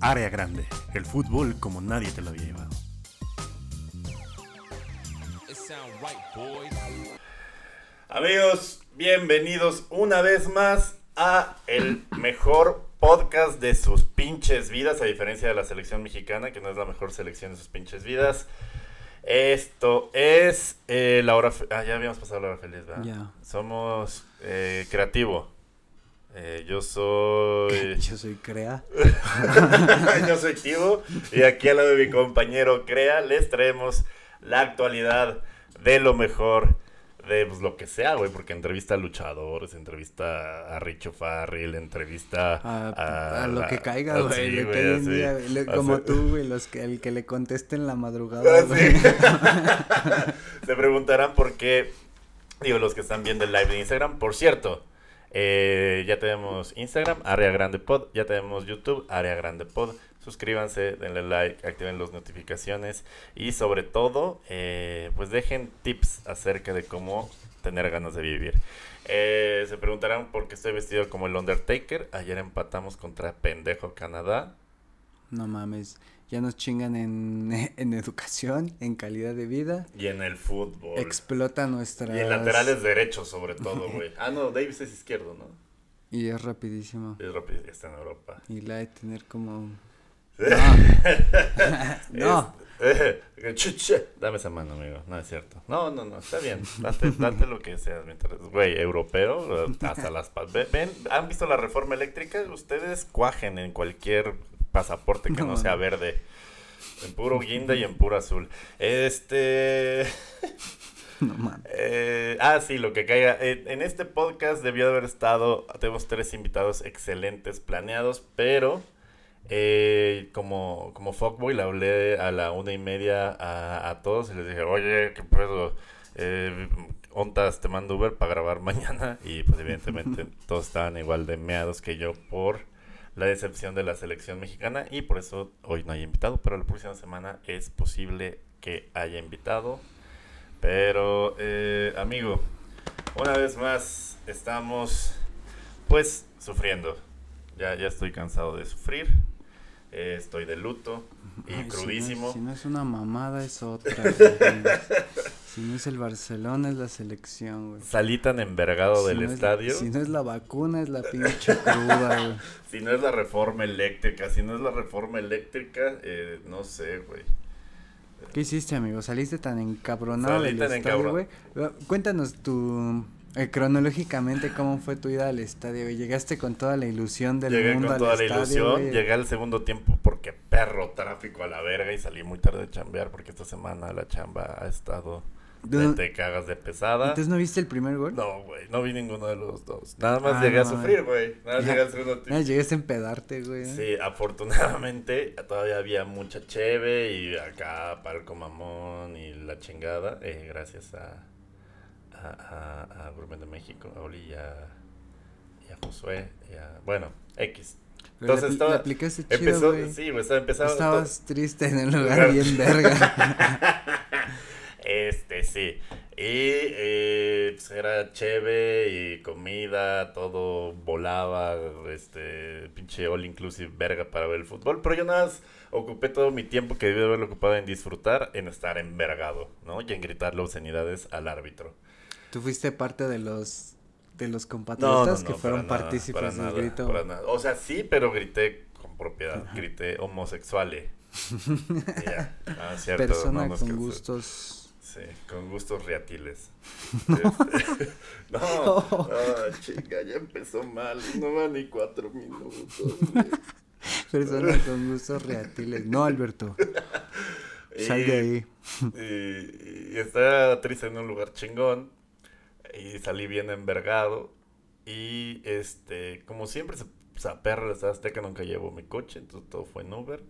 Área Grande, el fútbol como nadie te lo había llevado. Amigos, bienvenidos una vez más a el mejor podcast de sus pinches vidas, a diferencia de la selección mexicana, que no es la mejor selección de sus pinches vidas. Esto es eh, la hora... Ah, ya habíamos pasado la hora feliz, ¿verdad? Ya. Somos eh, creativo. Eh, yo soy... Yo soy Crea. yo soy Tivo y aquí al lado de mi compañero Crea les traemos la actualidad de lo mejor de pues, lo que sea, güey, porque entrevista a luchadores, entrevista a Richo Farrell, entrevista A, a, a lo que caiga, ah, güey. sí, así. como tú, güey, los que, el que le conteste en la madrugada, Ah, güey. sí. Se preguntarán por qué, digo, los que están viendo el live de Instagram. Por cierto, eh, ya tenemos Instagram, Área Grande Pod, ya tenemos YouTube, Área Grande Pod. Suscríbanse, denle like, activen las notificaciones y sobre todo, eh, pues dejen tips acerca de cómo tener ganas de vivir. Eh, se preguntarán por qué estoy vestido como el Undertaker. Ayer empatamos contra Pendejo Canadá. No mames, ya nos chingan en, en educación, en calidad de vida. Y en el fútbol. Explota nuestras... Y en laterales derechos, sobre todo, güey. Ah, no, Davis es izquierdo, ¿no? Y es rapidísimo. Es ya está en Europa. Y la de tener como... No. ch- ch- Dame esa mano, amigo. No es cierto. No, no, no, está bien. Date, date lo que seas mientras. Güey, europeo, hasta las. Ven, ¿han visto la reforma eléctrica? Ustedes cuajen en cualquier pasaporte que no, No. sea verde. En puro guinda y en puro azul. Este. No mames. Eh, ah, sí, lo que caiga. Eh, en este podcast debió de haber estado, tenemos tres invitados excelentes planeados, pero eh, como, como fuckboy le hablé a la una y media a, a todos y les dije, oye, ¿qué pedo? Eh, ontas, te mando Uber para grabar mañana y pues evidentemente todos estaban igual de meados que yo por la decepción de la selección mexicana y por eso hoy no hay invitado, pero la próxima semana es posible que haya invitado. Pero, eh, amigo, una vez más estamos, pues, sufriendo. Ya, ya estoy cansado de sufrir. Eh, estoy de luto y Ay, si no es- crudísimo. Si no, es una mamada, es otra. si no es el Barcelona, es la selección, güey. Salí tan envergado Si del no es- estadio. si no es la vacuna, es la pinche cruda, güey. Si no es la reforma eléctrica, si no es la reforma eléctrica, eh, no sé, güey. ¿Qué hiciste, amigo? ¿Saliste tan encabronado Salí del tan estadio, güey? Cuéntanos tu... eh, cronológicamente, ¿cómo fue tu ida al estadio, güey? ¿Llegaste con toda la ilusión del Llegué mundo con al toda la estadio, ilusión, güey? llegué al segundo tiempo porque perro tráfico a la verga y salí muy tarde de chambear porque esta semana la chamba ha estado ¿No- te cagas de pesada. ¿Entonces no viste el primer gol? No, güey, no vi ninguno de los dos. Nada más Ah, llegué a sufrir, güey. güey. Nada más Ya. llegué al segundo tiempo. llegaste a empedarte, güey. ¿eh? Sí, afortunadamente todavía había mucha cheve y acá palco mamón y la chingada. eh, gracias a, a, a, a Gourmet de México, a Oli y a, y a Josué. y a- bueno, X. Entonces estaba- aplicaste chido, Empezó, sí, güey, estaba empezando. Estabas triste en el lugar Lugar. bien verga. Este, sí. Y eh, pues era cheve y comida, todo volaba, este, pinche all inclusive verga para ver el fútbol. Pero yo nada más ocupé todo mi tiempo que debí de haberlo ocupado en disfrutar, en estar envergado, ¿no? Y en gritarle obscenidades al árbitro. Tú fuiste parte de los de los No, no, compatriotas no, que fueron nada, partícipes del grito. para nada. O sea, sí, pero grité con propiedad, grité homosexuale. Y ya, ah, cierto, Persona con gustos. Sí, con gustos reatiles. Este, no, no, chica, ya empezó mal. No va ni cuatro minutos. güey. Persona con gustos reatiles. No, Alberto. Sal de ahí. Y, y estaba triste en un lugar chingón. Y salí bien envergado. Y este, como siempre, se, o sea, perra Estado Azteca nunca llevo mi coche. Entonces todo fue en Uber.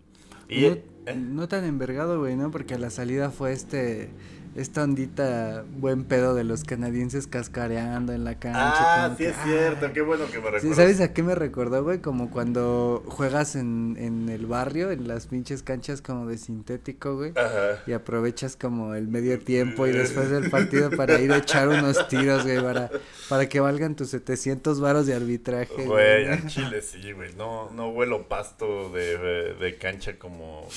Y, no, ¿eh? no tan envergado, güey, ¿no? Porque a la salida fue este esta ondita buen pedo de los canadienses cascareando en la cancha. Ah, sí que, es cierto, qué bueno que me recuerdas. ¿Sabes a qué me recordó, güey? Como cuando juegas en, en el barrio, en las pinches canchas como de sintético, güey. Ajá. Y aprovechas como el medio tiempo y después del partido para ir a echar unos tiros, güey, para, para que valgan tus 700 varos de arbitraje. Güey, al chile sí, güey. No, no huelo pasto de, de, de cancha como.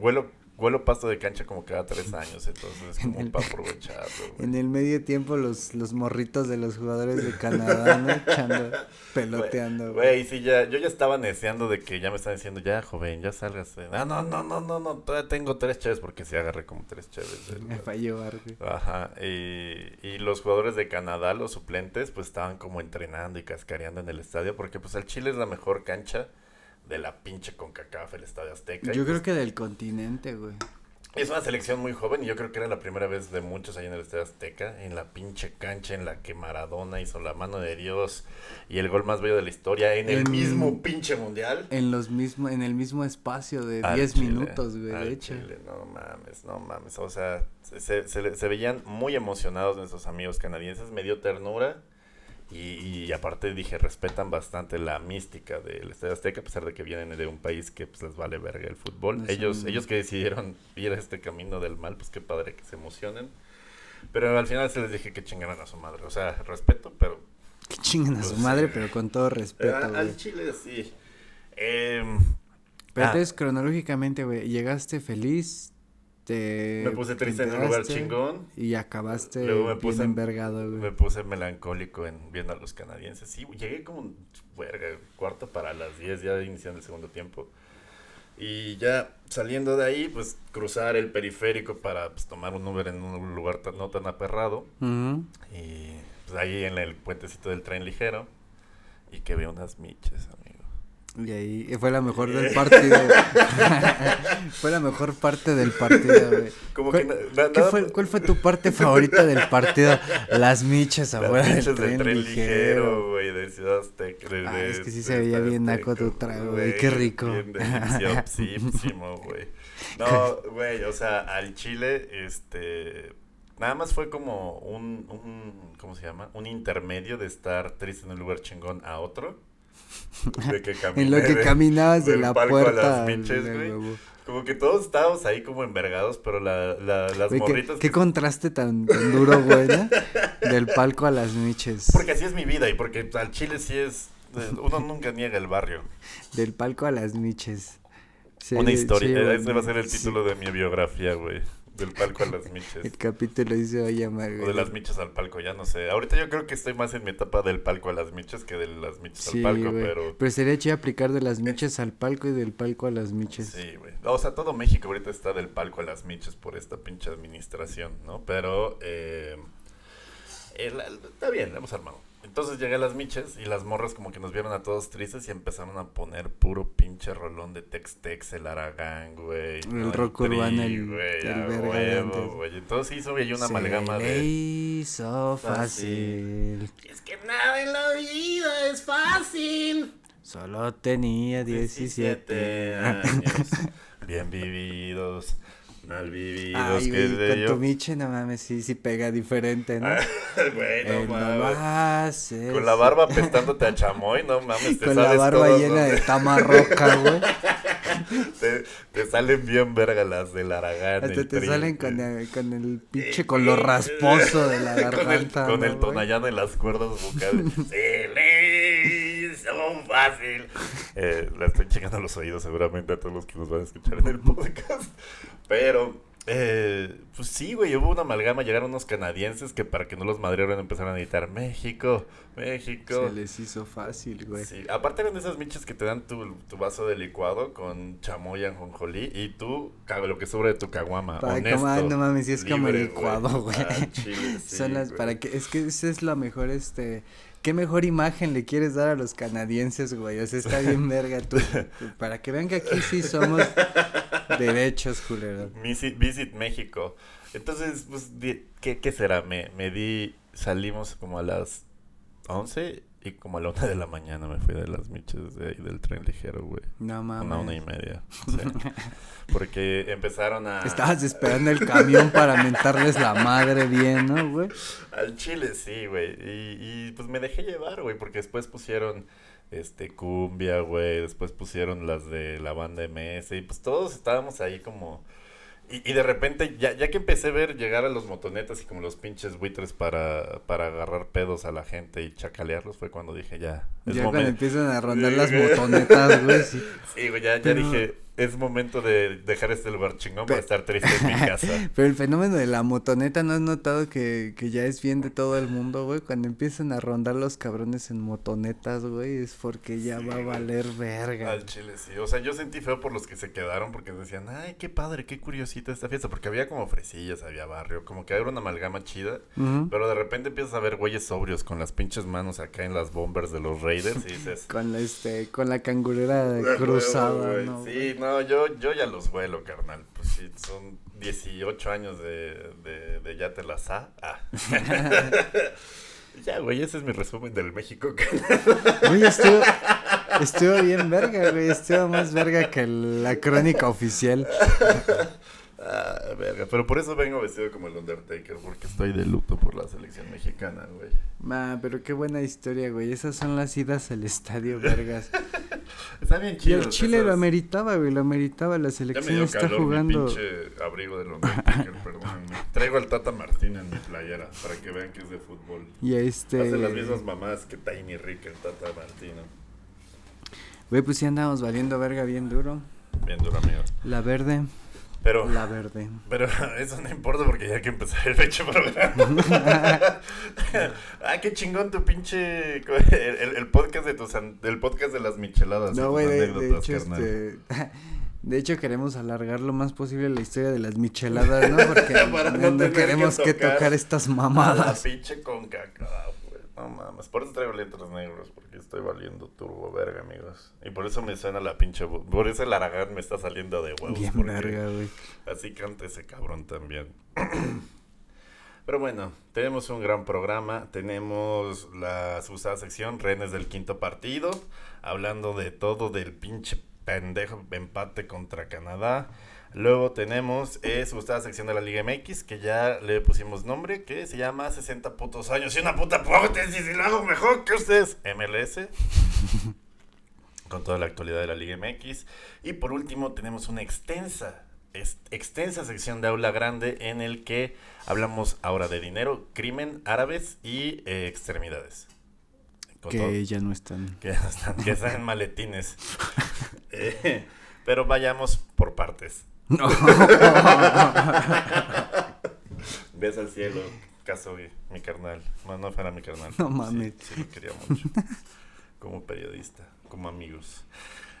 Huelo, huelo pasto de cancha como cada tres años, entonces es En como el- para aprovecharlo, güey. En el medio tiempo los, los morritos de los jugadores de Canadá, ¿no? Echando, peloteando, güey. Güey, sí, ya, yo ya estaba deseando de que ya me están diciendo, ya, joven, ya sálgase. Ah, no, no, no, no, no, todavía tengo tres chaves porque sí agarré como tres chaves. del- Me falló, güey. Ajá, y, y los jugadores de Canadá, los suplentes, pues estaban como entrenando y cascareando en el estadio porque pues el Chile es la mejor cancha de la pinche CONCACAF, el Estadio Azteca. Yo creo pues, que del continente, güey. Es una selección muy joven y yo creo que era la primera vez de muchos ahí en el Estadio Azteca, en la pinche cancha en la que Maradona hizo la mano de Dios y el gol más bello de la historia en el mismo pinche mundial. En los mismo, en el mismo espacio de Al 10 Chile, minutos, güey, de hecho. Chile, no mames, no mames. O sea, se, se, se veían muy emocionados nuestros amigos canadienses, me dio ternura. Y, y aparte dije, respetan bastante la mística del Estadio Azteca, a pesar de que vienen de un país que pues, les vale verga el fútbol. Ellos, ellos que decidieron ir a este camino del mal, pues qué padre que se emocionen. Pero al final se les dije que chingaran a su madre. O sea, respeto, pero Que chinguen a Pues su sí. madre, pero con todo respeto, a- güey. al Chile sí. Em, Pero ah. entonces, cronológicamente, güey, llegaste feliz, te... me puse te triste en un lugar chingón. Y acabaste Luego me bien puse- envergado, güey. Me puse melancólico en viendo a los canadienses. Sí, llegué como verga, cuarto para las 10, ya iniciando el segundo tiempo. Y ya saliendo de ahí, pues cruzar el periférico para pues, tomar un Uber en un lugar tan- no tan aperrado. Y pues ahí en el puentecito del tren ligero. Y que veo unas miches. Y ahí fue la mejor del partido. fue la mejor parte del partido, güey. Como ¿Cuál, que na- fue, ¿Cuál fue tu parte favorita del partido? Las miches Las afuera del tren, ligero. güey, de Ciudad Azteca. de- Ah, es que sí de se veía bien naco tu trago, güey, qué rico. Bien deliciosísimo, güey. No, güey, o sea, al chile, este... Nada más fue como un, un, ¿cómo se llama? Un intermedio de estar triste en un lugar chingón a otro. De que En lo que de- caminabas de la a puerta. las güey. Como que todos estábamos ahí como envergados, pero la, la, las Güey, morritas... qué que- contraste tan, tan duro, güey, ¿no? Del palco a las miches. Porque así es mi vida y porque al chile sí es... Uno nunca niega el barrio. Del palco a las miches. Sí, Una historia. sí, Ese va a ser el sí. título de mi biografía, güey. Del palco a las El miches. capítulo ahí se va a llamar, O de las miches al palco, ya no sé. Ahorita yo creo que estoy más en mi etapa del palco a las miches que de las miches Sí, al palco, güey. pero... sería chido aplicar de las miches al palco y del palco a las miches. Sí, güey. O sea, todo México ahorita está del palco a las miches por esta pinche administración, ¿no? Pero, eh, el- el- está bien, lo hemos armado. Entonces llegué a las miches y las morras como que nos vieron a todos tristes y empezaron a poner puro pinche rolón de Tex-Tex, el Aragán, güey. El ¿no? rock Tri, urbano, el- güey, el a huevo, güey. Entonces hizo ahí una Se amalgama le de... hizo fácil. Es que nada en la vida es fácil. Solo tenía 17 años. Bien vividos, mal vividos, Ay, qué sé con yo. tu miche, no mames, sí, sí pega diferente, ¿no? Güey, no Eh, no mames. Con la barba apestándote a chamoy, no mames, te Con la barba todos llena los- de tamarroca, güey. te, te salen bien verga las del Aragán. Hasta el te salen con eh. el, con el pinche color rasposo de la Con el, garganta. con ¿no, el tonallán en las cuerdas vocales. Se le hizo fácil. Eh, le estoy checando los oídos seguramente a todos los que nos van a escuchar en el podcast. Pero, eh, pues sí, güey, hubo una amalgama. Llegaron unos canadienses que para que no los madrieran empezaron a gritar México, México. Se les hizo fácil, güey. Sí, aparte eran de esas miches que te dan tu, tu vaso de licuado con chamoy ajonjolí y tú lo que sobra de tu caguama. Para honesto, como, no mames, sí es como libre, licuado, güey. Ah, chile, sí, Son las, güey. para que, es que esa es la mejor, este, ¿qué mejor imagen le quieres dar a los canadienses, güey? O sea, está bien verga tú, tú- para que vean que aquí sí somos derechos, culero. Visit, Visit México. Entonces, pues, ¿qué, qué será? Me, me di, salimos como a las 11 Y como a la una de la mañana me fui de las miches de ahí del tren ligero, güey. No mames. Una una y media. Sí. Porque empezaron a... Estabas esperando el camión para mentarles la madre bien, ¿no, güey? Al chile, sí, güey. Y, y pues me dejé llevar, güey, porque después pusieron este cumbia, güey, después pusieron las de la banda MS y pues todos estábamos ahí como y, y de repente ya, ya que empecé a ver llegar a los motonetas y como los pinches buitres para, para agarrar pedos a la gente y chacalearlos fue cuando dije ya es Ya cuando empiezan a rondar las motonetas, güey, sí. Sí, güey, ya, ya Pero- dije es momento de dejar este lugar chingón para estar triste en mi casa. Pero el fenómeno de la motoneta, ¿no has notado que, que ya es bien de todo el mundo, güey? Cuando empiezan a rondar los cabrones en motonetas, güey, es porque ya Sí, va a valer verga. Al chile, sí. O sea, yo sentí feo por los que se quedaron porque decían, ay, qué padre, qué curiosita esta fiesta. Porque había como fresillas, había barrio, como que era una amalgama chida. Pero de repente empiezas a ver güeyes sobrios con las pinches manos acá en las bombers de los Raiders y dices... Con la, este, con la cangurera "De huevo, cruzada, güey". ¿no? Sí, no, yo, yo ya los vuelo, carnal. Pues sí, son 18 años de, de, de ya te las sa- Ah. ya, güey, ese es mi resumen del México. Oye, estuvo, estuvo bien verga, güey, estuvo más verga que la crónica oficial. Ah, verga. Pero por eso vengo vestido como el Undertaker, porque estoy de luto por la selección mexicana, güey. Ma, pero qué buena historia, güey, esas son las idas al estadio, vergas. Está bien Y chido. el Chile lo ameritaba, güey, lo ameritaba, la Ya me selección dio está calor jugando... mi pinche abrigo del Undertaker, perdónenme. Traigo al Tata Martín en mi playera, para que vean que es de fútbol. Y este... Hace las mismas mamás que Tiny Rick, el Tata Martino. Güey, pues sí andamos valiendo verga bien duro. Bien duro, amigo. La verde, Pero, la verde. pero eso no importa porque ya hay que empezar el fecho programa. ah, qué chingón tu pinche... El, el- el podcast de tus... El podcast de las micheladas. No, güey, de, hecho, este... De hecho, queremos alargar lo más posible la historia de las micheladas, ¿no? Porque no no, tener que queremos que tocar tocar, estas A la mamadas. pinche con caca, güey. No mames. Por eso traigo lentes negros, porque estoy valiendo turbo verga, amigos. Y por eso me suena la pinche voz. Por eso el Aragán me está saliendo de huevos. Bien verga, güey. Así canta ese cabrón también. Pero bueno, tenemos un gran programa. Tenemos la usada sección, Renes del quinto partido. Hablando de todo del pinche pendejo empate contra Canadá. Luego tenemos eh, su gustada sección de la Liga MX, que ya le pusimos nombre, que se llama 60 putos años y una puta prótesis y lo hago mejor que ustedes. MLS. con toda la actualidad de la Liga MX. Y por último tenemos una extensa, extensa sección de aula grande en el que hablamos ahora de dinero, crimen, árabes y eh, extremidades. Con todo- Que ya no están. que están, que están en maletines. Eh, pero vayamos por partes. No. Ves al cielo, caso mi, carnal. No, no fuera mi carnal. No Sí, mames. Sí, lo quería mucho. Como periodista, como amigos.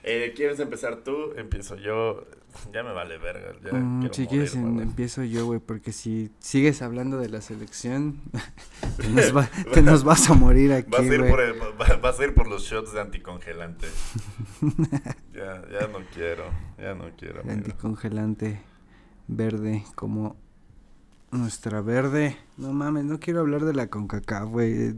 Eh, ¿Quieres empezar tú? Empiezo yo. Ya me vale verga. Ya Mm, si quieres, empiezo yo, güey, porque si sigues hablando de la selección, te nos, va- te nos vas a morir aquí, Vas a, ir por el- va- vas a ir por los shots de anticongelante. ya, ya no quiero. Ya no quiero. El anticongelante verde, como nuestra verde. No mames, no quiero hablar de la CONCACAF, güey.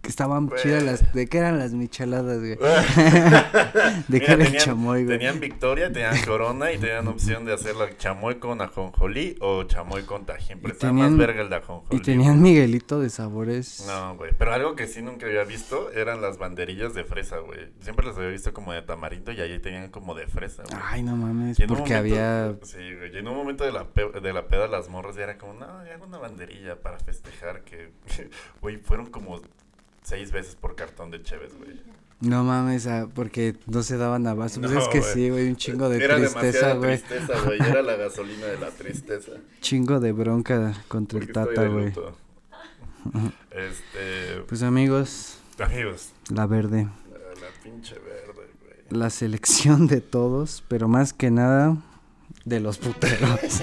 Que estaban Güey. chidas las... ¿De qué eran las micheladas, güey? ¿De qué era el chamoy, güey? Tenían victoria, tenían corona y tenían opción de hacerla chamoy con ajonjolí o chamoy con tajín. Pero estaba más verga el de ajonjolí. Y tenían Miguelito de sabores. No, güey. Pero algo que sí nunca había visto eran las banderillas de fresa, güey. Siempre las había visto como de tamarindo y ahí tenían como de fresa, güey. Ay, no mames, porque momento- había... Sí, güey. Y en un momento de la, pe- de la peda, las morras ya era como, no, ya hago una banderilla para festejar que, güey, fueron como seis veces por cartón de Cheves, güey. No mames, ah, porque no se daban abasto. Pues No, es que güey. sí, güey, un chingo de Era tristeza, güey. tristeza, güey. Era la gasolina de la tristeza. Chingo de bronca contra Porque el Tata, güey. Este, Pues amigos, amigos, la verde. la, la pinche verde, güey. La selección de todos, pero más que nada de los puteros.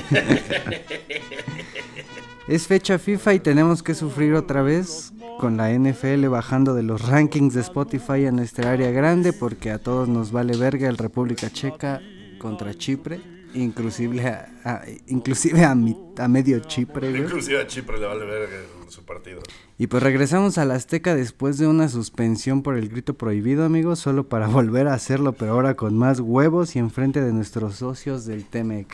es fecha FIFA y tenemos que sufrir otra vez con la NFL bajando de los rankings de Spotify a nuestra área grande porque a todos nos vale verga el República Checa contra Chipre. inclusive a, a- inclusive a, mi- a medio Chipre, güey. Inclusive a Chipre le vale ver su partido. Y pues regresamos a la Azteca después de una suspensión por el grito prohibido, amigos, solo para volver a hacerlo, pero ahora con más huevos y enfrente de nuestros socios del Temec.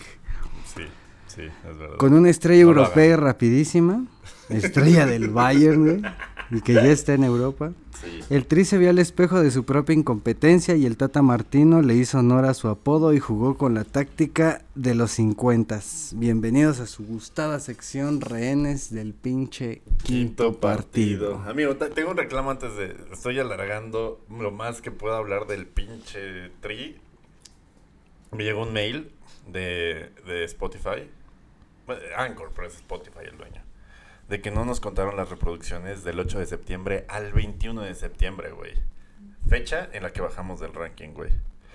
Sí, sí, es verdad. Con una estrella No europea rapidísima, estrella del Bayern, güey, y que ya está en Europa. Sí. El Tri se vio al espejo de su propia incompetencia y el Tata Martino le hizo honor a su apodo y jugó con la táctica de los 50. Bienvenidos a su gustada sección rehenes del pinche Quinto partido. Amigo, ta- tengo un reclamo antes de. Estoy alargando lo más que pueda hablar del pinche tri. Me llegó un mail de, de Spotify. Anchor, pero es Spotify el dueño. De que no nos contaron las reproducciones del 8 de septiembre al 21 de septiembre, güey. Fecha en la que bajamos del ranking, güey.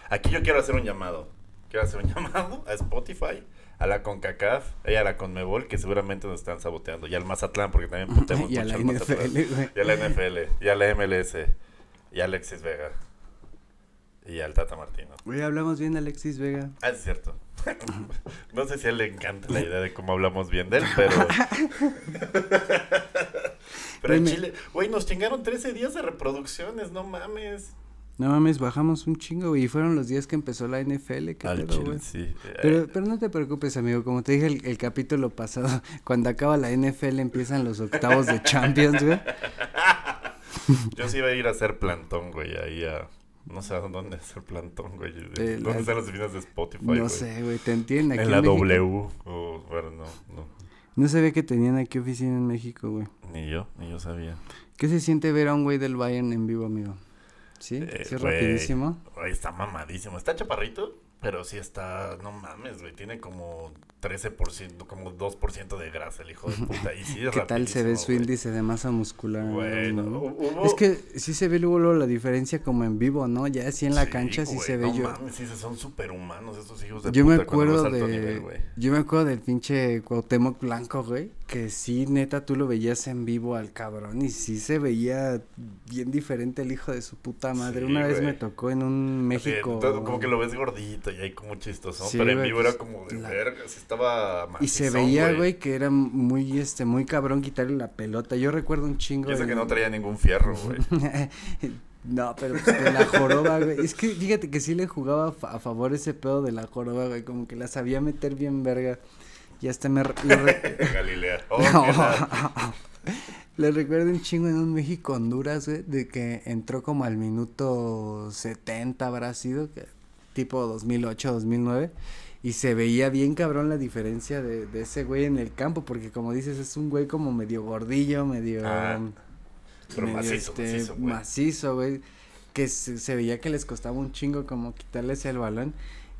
Aquí yo quiero hacer un llamado. Quiero hacer un llamado a Spotify, a la CONCACAF y a la CONMEBOL, que seguramente nos están saboteando. Y al Mazatlán, porque también a mucho la al Mazatlán. NFL. Y a la NFL, y a la MLS, y a Alexis Vega, y al Tata Martino. Güey, hablamos bien de Alexis Vega. Ah, es cierto. no sé si a él le encanta la idea de cómo hablamos bien de él, pero. pero en. Chile, güey, nos chingaron 13 días de reproducciones, no mames. No mames, bajamos un chingo, güey, y fueron los días que empezó la NFL, qué Al pedo, Chile, güey. sí. Pero, Eh, pero no te preocupes, amigo. Como te dije el, el capítulo pasado, cuando acaba la NFL empiezan los octavos de Champions, güey. Yo sí iba a ir a hacer plantón, güey, ahí a. No sé a dónde hacer plantón, güey. Eh, ¿Dónde la- están las oficinas de Spotify, No güey? sé, güey, te entienden aquí En la México. W. O, bueno, no, no. No sabía que tenían aquí oficina en México, güey. Ni yo, ni yo sabía. ¿Qué se siente ver a un güey del Bayern en vivo, amigo? ¿Sí? Eh, ¿Sí es rapidísimo? güey, está mamadísimo. Está chaparrito, pero sí está. No mames, güey. Tiene como 13%, como 2% de grasa el hijo de puta. Y sí es ¿Qué tal se ve su índice de masa muscular? Bueno, ¿no? hubo- Es que sí se ve luego, luego la diferencia como en vivo, ¿no? Ya así en la Sí, cancha sí se ve no yo. mames, sí, son superhumanos estos hijos de Yo me puta cuando acuerdo de. nivel, güey. yo me acuerdo del pinche Cuauhtémoc Blanco, güey. Que sí, neta, tú lo veías en vivo al cabrón. Y sí se veía bien diferente el hijo de su puta madre. Sí, Una vez me tocó en un Así, México. como que lo ves gordito y ahí como chistoso. Sí, pero en güey, vivo era pues, como de la- verga, sí estaba Y se veía, güey, que era muy, este, muy cabrón quitarle la pelota. Yo recuerdo un chingo. Y eso en- que no traía ningún fierro, güey. no, pero pues, con la joroba, güey. Es que fíjate que sí le jugaba a favor ese pedo de la joroba, güey. Como que la sabía meter bien verga. Y hasta me... re- Galilea. Oh, No. Le recuerdo un chingo en un México-Honduras, güey, de que entró como al minuto 70 habrá sido, que, tipo 2008, 2009, y se veía bien cabrón la diferencia de, de ese güey en el campo, porque como dices, es un güey como medio gordillo, medio... Ah, pero medio, macizo, macizo, güey. macizo, güey, que se, se veía que les costaba un chingo como quitarles el balón.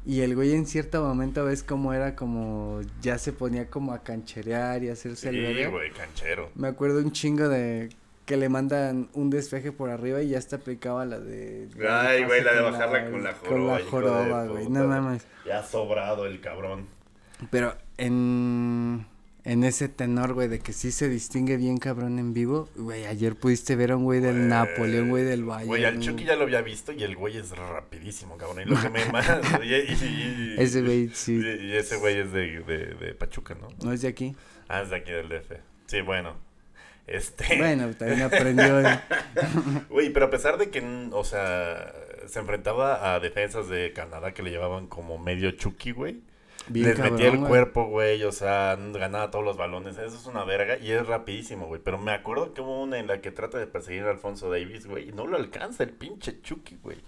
Y el güey en cierto momento ves como era como, ya se ponía como a cancherear y a hacerse el Sí, verga. güey, canchero. Me acuerdo un chingo de que le mandan un despeje por arriba y ya hasta aplicaba la de... Ay, güey, la de bajarla con la joroba. Con la joroba, güey, no mames. Ya sobrado el cabrón. Pero en, en ese tenor, güey, de que sí se distingue bien cabrón en vivo, güey, ayer pudiste ver a un güey del Güey. Napoli, un güey del Bayern. Güey, al Chucky ya lo había visto y el güey es rapidísimo, cabrón. Y lo que me más. y, y- y- Ese güey, sí. Y, y ese güey es de, de, de Pachuca, ¿no? No es de aquí. Ah, es de aquí del DF. Sí, bueno. Este. Bueno, también aprendió. eh. Güey, pero a pesar de que, o sea, se enfrentaba a defensas de Canadá que le llevaban como medio Chucky, güey. Bien Les metía el güey. cuerpo, güey, o sea, ganaba todos los balones. Eso es una verga y es rapidísimo, güey. Pero me acuerdo que hubo una en la que trata de perseguir a Alfonso Davis, güey, y no lo alcanza el pinche Chucky, güey.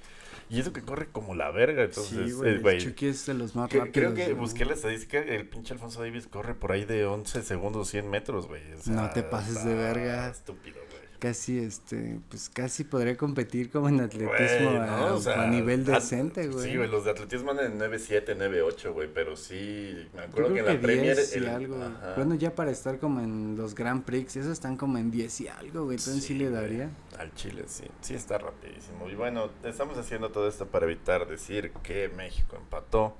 Y eso que corre como la verga, entonces, sí, güey, eh, güey. Chucky es de los más que- rápidos. creo que busqué la estadística, el pinche Alfonso Davis corre por ahí de 11 segundos 100 metros, güey. o sea, No te pases de verga. Estúpido, güey. Casi, este, pues casi podría competir como en atletismo Güey, a, ¿no? O sea, a nivel decente, güey. Sí, güey, los de atletismo andan en 9.7, 9.8, güey, pero sí, me acuerdo que en la Premier... 10 y el- algo. ajá. Bueno, ya para estar como en los Grand Prix, esos están como en 10 y algo, güey. Entonces sí, le güey, daría. Al Chile, sí. Sí está rapidísimo. Y bueno, estamos haciendo todo esto para evitar decir que México empató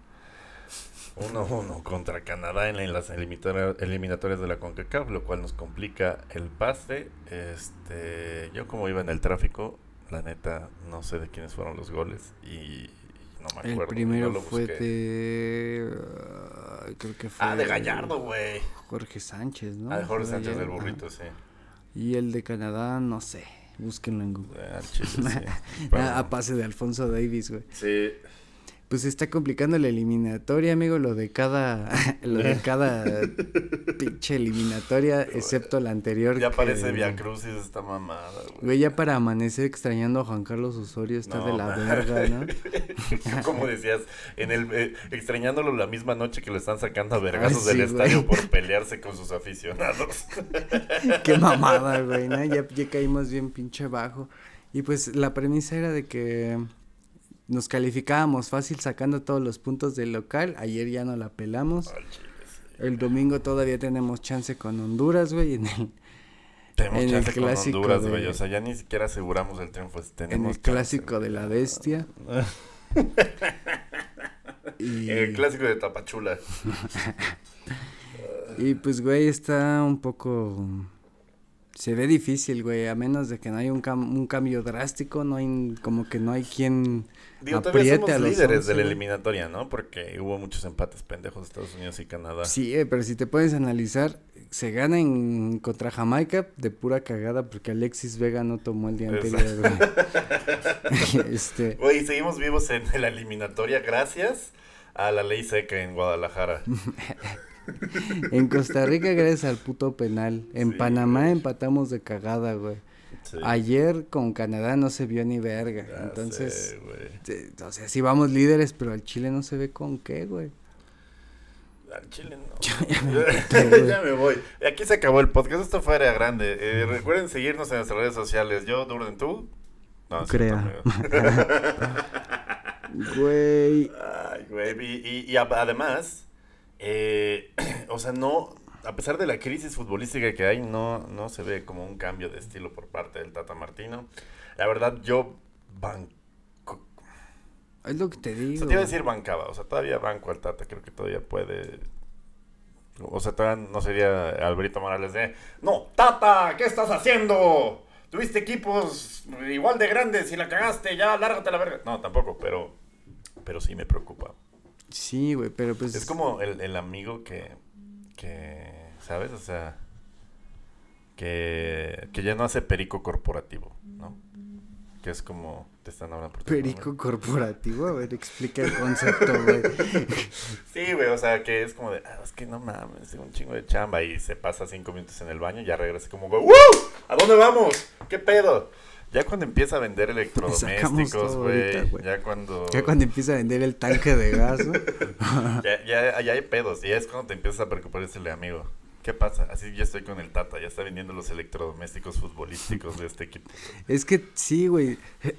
1-1 contra Canadá en, la- en las eliminatorias de la CONCACAF, lo cual nos complica el pase. Este, yo como iba en el tráfico, la neta no sé de quiénes fueron los goles y no me El acuerdo. primero no lo fue de. creo que fue. Ah, de Gallardo, güey. Jorge Sánchez, ¿no? Ah, de Jorge Sánchez del burrito, ajá. sí. Y el de Canadá, no sé. Búsquenlo en Google. Al chile, sí. Ah, a pase de Alfonso Davis, güey. Sí. Pues está complicando la eliminatoria, amigo, lo de cada, lo de cada pinche eliminatoria, excepto la anterior. Ya que- parece Via Crucis esta mamada, güey. Güey, ya para amanecer extrañando a Juan Carlos Osorio está No, de la man. verga, ¿no? Como decías, en el eh, extrañándolo la misma noche que lo están sacando a vergazos Ay, sí, del estadio por pelearse con sus aficionados. Qué mamada, güey, ¿no? Ya, ya caímos bien pinche bajo. Y pues la premisa era de que nos calificábamos fácil sacando todos los puntos del local. Ayer ya no la pelamos. El domingo todavía tenemos chance con Honduras, güey, en el, Tenemos En el chance con clásico Honduras, de- güey. O sea, ya ni siquiera aseguramos el triunfo. en Tenemos el clásico chance, de la bestia. Y, En el clásico de Tapachula. y pues, güey, está un poco... Se ve difícil, güey, a menos de que no haya un, cam- un cambio drástico, no hay, como que no hay quien Digo, todavía apriete somos a los líderes 11, de la eliminatoria, ¿no? Porque hubo muchos empates pendejos de Estados Unidos y Canadá. Sí, eh, pero si te puedes analizar, se gana en contra Jamaica de pura cagada porque Alexis Vega no tomó el día anterior, güey. este, Güey, seguimos vivos en la eliminatoria gracias a la ley seca en Guadalajara. en Costa Rica gracias al puto penal, en Sí, Panamá güey. empatamos de cagada, güey. Sí. Ayer con Canadá no se vio ni verga, Ya entonces, sé, o sea, sí vamos líderes, pero al Chile no se ve con qué, güey. Al Chile no. ya me voy. ya me voy. Aquí se acabó el podcast. Esto fue Área Grande. Eh, recuerden seguirnos en nuestras redes sociales. Yo, Durden, tú. No, Crea. Güey, Ay, güey. Y, y- y a- además, eh, o sea, no. A pesar de la crisis futbolística que hay, no, no se ve como un cambio de estilo por parte del Tata Martino. La verdad, yo banco. es lo que te O digo. sea, te iba a decir bancaba, o sea, todavía banco al Tata, creo que todavía puede. O sea, todavía no sería Alberto Morales de. No, Tata, ¿qué estás haciendo? Tuviste equipos igual de grandes y la cagaste, ya, lárgate la verga. No, tampoco, pero. Pero sí me preocupa. Sí, güey, pero pues... Es como el, el amigo que. Que. ¿Sabes? O sea. Que. que ya no hace perico corporativo, ¿no? Que es como. Te están hablando por Perico corporativo, a ver, explica el concepto, güey. Sí, güey, o sea, que es como de, ah, es que no mames, tengo un chingo de chamba y se pasa cinco minutos en el baño y ya regresa como, ¡Woo! ¿A dónde vamos? ¿Qué pedo? Ya cuando empieza a vender electrodomésticos, güey, ya cuando... Ya cuando empieza a vender el tanque de gas, ¿no? Ya, ya, ya hay pedos, y ya es cuando te empiezas a preocupar decirle, amigo, ¿qué pasa? Así ya estoy con el Tata, ya está vendiendo los electrodomésticos futbolísticos de este equipo. Es que sí, güey. eh,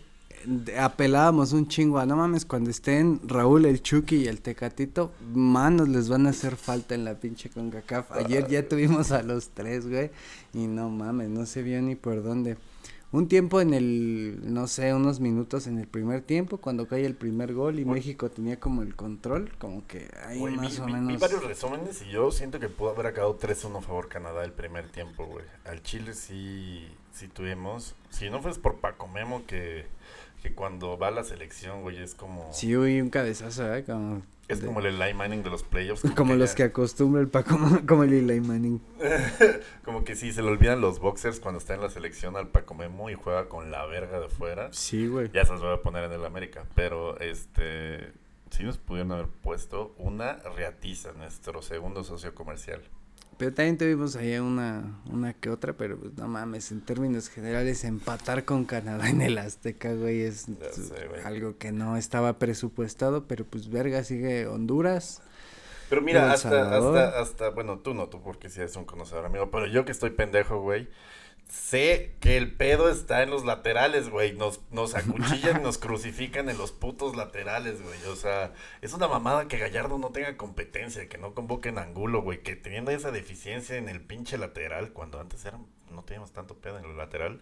Apelábamos un chingo a no mames, cuando estén Raúl, el Chucky y el Tecatito, manos les van a hacer falta en la pinche CONCACAF. Ayer ya tuvimos a los tres, güey, y no mames, no se vio ni por dónde. Un tiempo en el, no sé, unos minutos en el primer tiempo, cuando cae el primer gol y Güey. México tenía como el control, como que ahí Güey, más vi, o vi- vi menos. varios resúmenes y yo siento que pudo haber acabado 3-1 a favor Canadá el primer tiempo, güey. Al Chile sí, sí tuvimos. Si no fues por Paco Memo, que, que cuando va a la selección, güey, es como. Sí, güey, un cabezazo, ¿eh? Como, Es de- como el Eli Manning de los playoffs. como los ya- que acostumbra el Paco, como el Eli Manning. Como que sí, se le olvidan los boxers cuando está en la selección al Paco Memo y juega con la verga de fuera. Sí, güey. Ya se los voy a poner en el América. Pero este. Sí nos pudieron haber puesto una reatiza, nuestro segundo socio comercial. Pero también tuvimos ahí una, una que otra, pero pues no mames, en términos generales empatar con Canadá en el Azteca, güey, es sé, güey. algo que no estaba presupuestado, pero pues verga, sigue Honduras. Pero mira, hasta, hasta, hasta, bueno, tú no, tú porque sí eres un conocedor, amigo, pero yo que estoy pendejo, güey, sé que el pedo está en los laterales, güey, nos, nos acuchillan y nos crucifican en los putos laterales, güey, o sea, es una mamada que Gallardo no tenga competencia, que no convoquen Angulo, güey, que teniendo esa deficiencia en el pinche lateral, cuando antes eran, no teníamos tanto pedo en el lateral,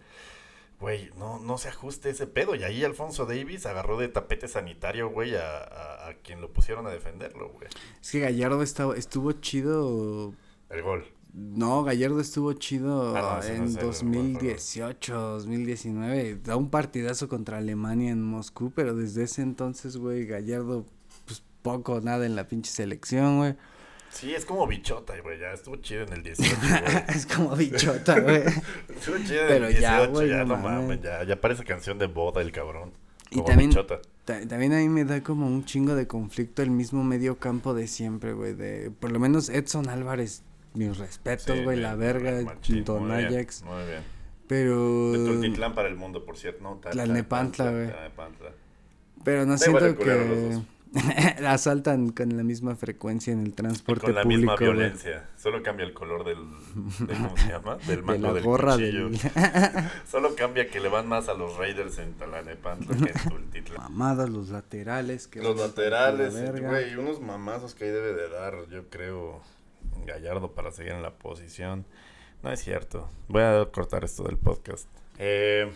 Güey, no, no se ajuste ese pedo. Y ahí Alfonso Davis agarró de tapete sanitario, güey, a, a, a quien lo pusieron a defenderlo, güey. Es que Gallardo estaba, estuvo chido El gol. No, Gallardo estuvo chido Ah, no, no en es el 2018, 2019. Da un partidazo contra Alemania en Moscú, pero desde ese entonces, güey, Gallardo, pues poco, nada en la pinche selección, güey. Sí, es como bichota, güey. Ya estuvo chido en el 18, güey. es como bichota, güey. Estuvo chido en Pero el 18, ya, ya, güey, no no mames. mames. Ya, ya parece canción de boda el cabrón. Y Como también- bichota. Ta- También a mí me da como un chingo de conflicto el mismo medio campo de siempre, güey. De, por lo menos Edson Álvarez, mis respetos, güey, la verga, machín, Don Ajax. Muy bien. Pero, De Tultitlán para el mundo, por cierto, ¿no? Tlalnepantla, güey. Pero no siento de que asaltan con la misma frecuencia en el transporte con la público. misma violencia. Solo cambia el color del, de, ¿cómo se llama? Del De mango la del gorra del... Solo cambia que le van más a los Raiders en Tlalnepantla que en Tultitlán. Mamadas, los laterales. Que Los laterales, la güey, unos mamazos que ahí debe de dar, yo creo, Gallardo para seguir en la posición. No es cierto. Voy a cortar esto del podcast. Eh,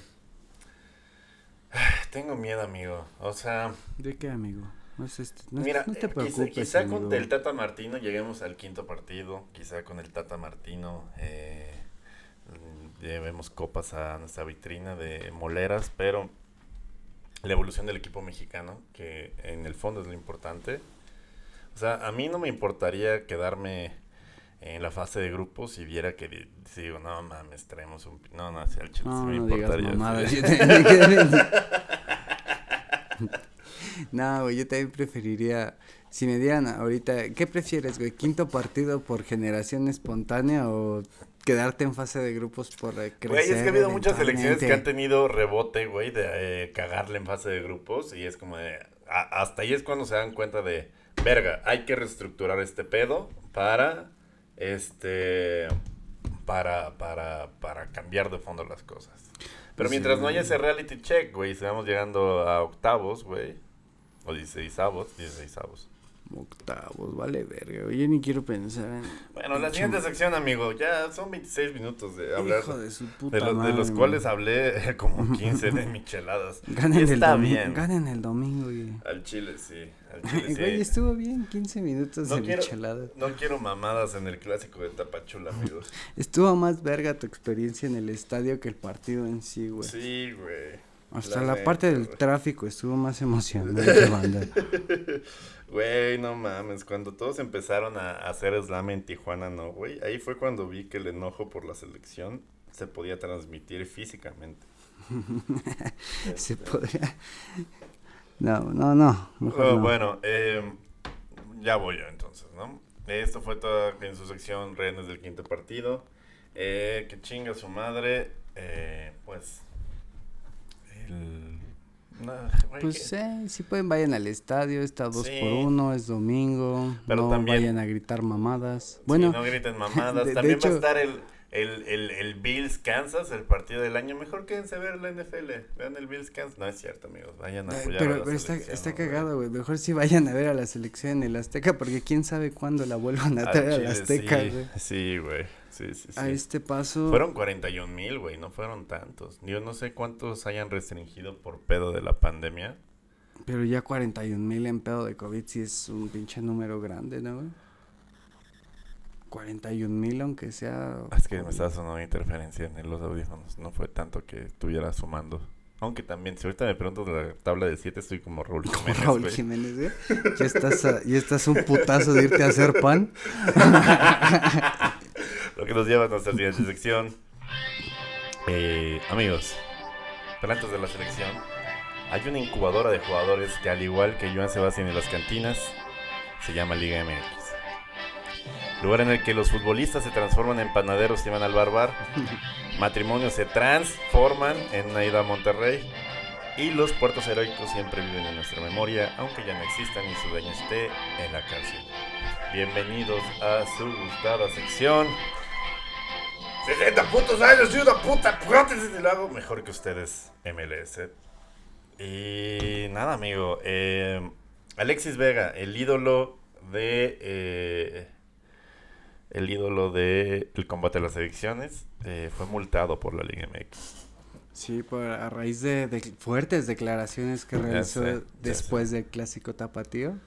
tengo miedo, amigo. O sea, ¿De qué, amigo? No, es este- no, mira, no te eh, preocupes, quizá, quizá amigo. con el Tata Martino lleguemos al quinto partido. Quizá con el Tata Martino eh, llevemos copas a nuestra vitrina de moleras, pero la evolución del equipo mexicano, que en el fondo es lo importante. O sea, a mí no me importaría quedarme en la fase de grupos y viera que si digo, no mames, traemos un... pi-". No, no, si al chile No, me no digas importaría. No, güey, yo también preferiría, si me dieran ahorita, ¿qué prefieres, güey? ¿Quinto partido por generación espontánea o quedarte en fase de grupos por eh, crecer Güey, es que ha habido muchas selecciones que han tenido rebote, güey, de eh, cagarle en fase de grupos y es como de... a- hasta ahí es cuando se dan cuenta de, verga, hay que reestructurar este pedo para, este, para, para, para cambiar de fondo las cosas. Pero Sí. mientras no haya ese reality check, güey, sigamos llegando a octavos, güey, o dieciséisavos, dieciséisavos. Octavos, vale verga, yo ni quiero pensar en... Bueno, la siguiente sección, amigo, ya son 26 minutos de hablar. Hijo de su puta De, los- de madre, los güey. cuales hablé como 15 de micheladas. Ganen el, está domi- bien. ganen el domingo, güey. Al chile sí. Al chile Güey, estuvo bien, 15 minutos No de quiero, michelada. no quiero mamadas en el clásico de Tapachula, amigos. Estuvo más verga tu experiencia en el estadio que el partido en sí, güey. Sí, güey. Hasta la parte del güey. tráfico estuvo más emocionante, banda. Güey, no mames. Cuando todos empezaron a hacer slam en Tijuana, no, güey. Ahí fue cuando vi que el enojo por la selección se podía transmitir físicamente. Se podría... No, no, no. Mejor Oh, no. Bueno, eh, ya voy yo entonces, ¿no? Esto fue todo en su sección Rehenes del Quinto Partido. Eh, que chinga su madre. Eh, pues. El. No, güey, Pues que- eh, si pueden vayan al estadio, está dos Sí. por uno, es domingo, Pero no también- vayan a gritar mamadas. sí, Bueno, no griten mamadas. de- de También va a estar el, el, el, el Bills Kansas, el partido del año. Mejor quédense a ver la NFL. Vean el Bills Kansas. No es cierto, amigos. Vayan a eh, apoyar a pero, la pero está, selección, está cagado, güey. Mejor si vayan a ver a la selección en el Azteca, porque quién sabe cuándo la vuelvan a traer al Azteca, sí, güey. Sí, güey. Sí, sí, sí. A este paso... Fueron 41 mil, güey, no fueron tantos. Yo no sé cuántos hayan restringido por pedo de la pandemia. Pero ya 41 mil en pedo de COVID sí es un pinche número grande, ¿no, güey? 41 mil aunque sea... Es que me estaba sonando interferencia en los audífonos. No fue tanto que estuviera sumando. Aunque también, si ahorita me preguntas de la tabla de 7, estoy como Raúl Jiménez, Raúl. Jiménez, ¿eh? Ya estás, a- ya estás un putazo de irte a hacer pan. Lo que nos lleva a nuestra siguiente sección. Eh, amigos, pero antes de la selección, hay una incubadora de jugadores que al igual que Joan Sebastián y las cantinas, se llama Liga MX. Lugar en el que los futbolistas se transforman en panaderos y van al barbar. Matrimonios se transforman en una ida a Monterrey. Y los puertos heroicos siempre viven en nuestra memoria, aunque ya no existan y su dueño esté en la cárcel. Bienvenidos a su gustada sección. 60 putos años y una puta prótesis y lo hago mejor que ustedes, MLS. Y nada, amigo. eh, Alexis Vega, el ídolo de. eh, el ídolo de el combate a las adicciones, eh, fue multado por la Liga MX. Sí, por, a raíz de, de fuertes declaraciones que realizó sé, después del clásico tapatío.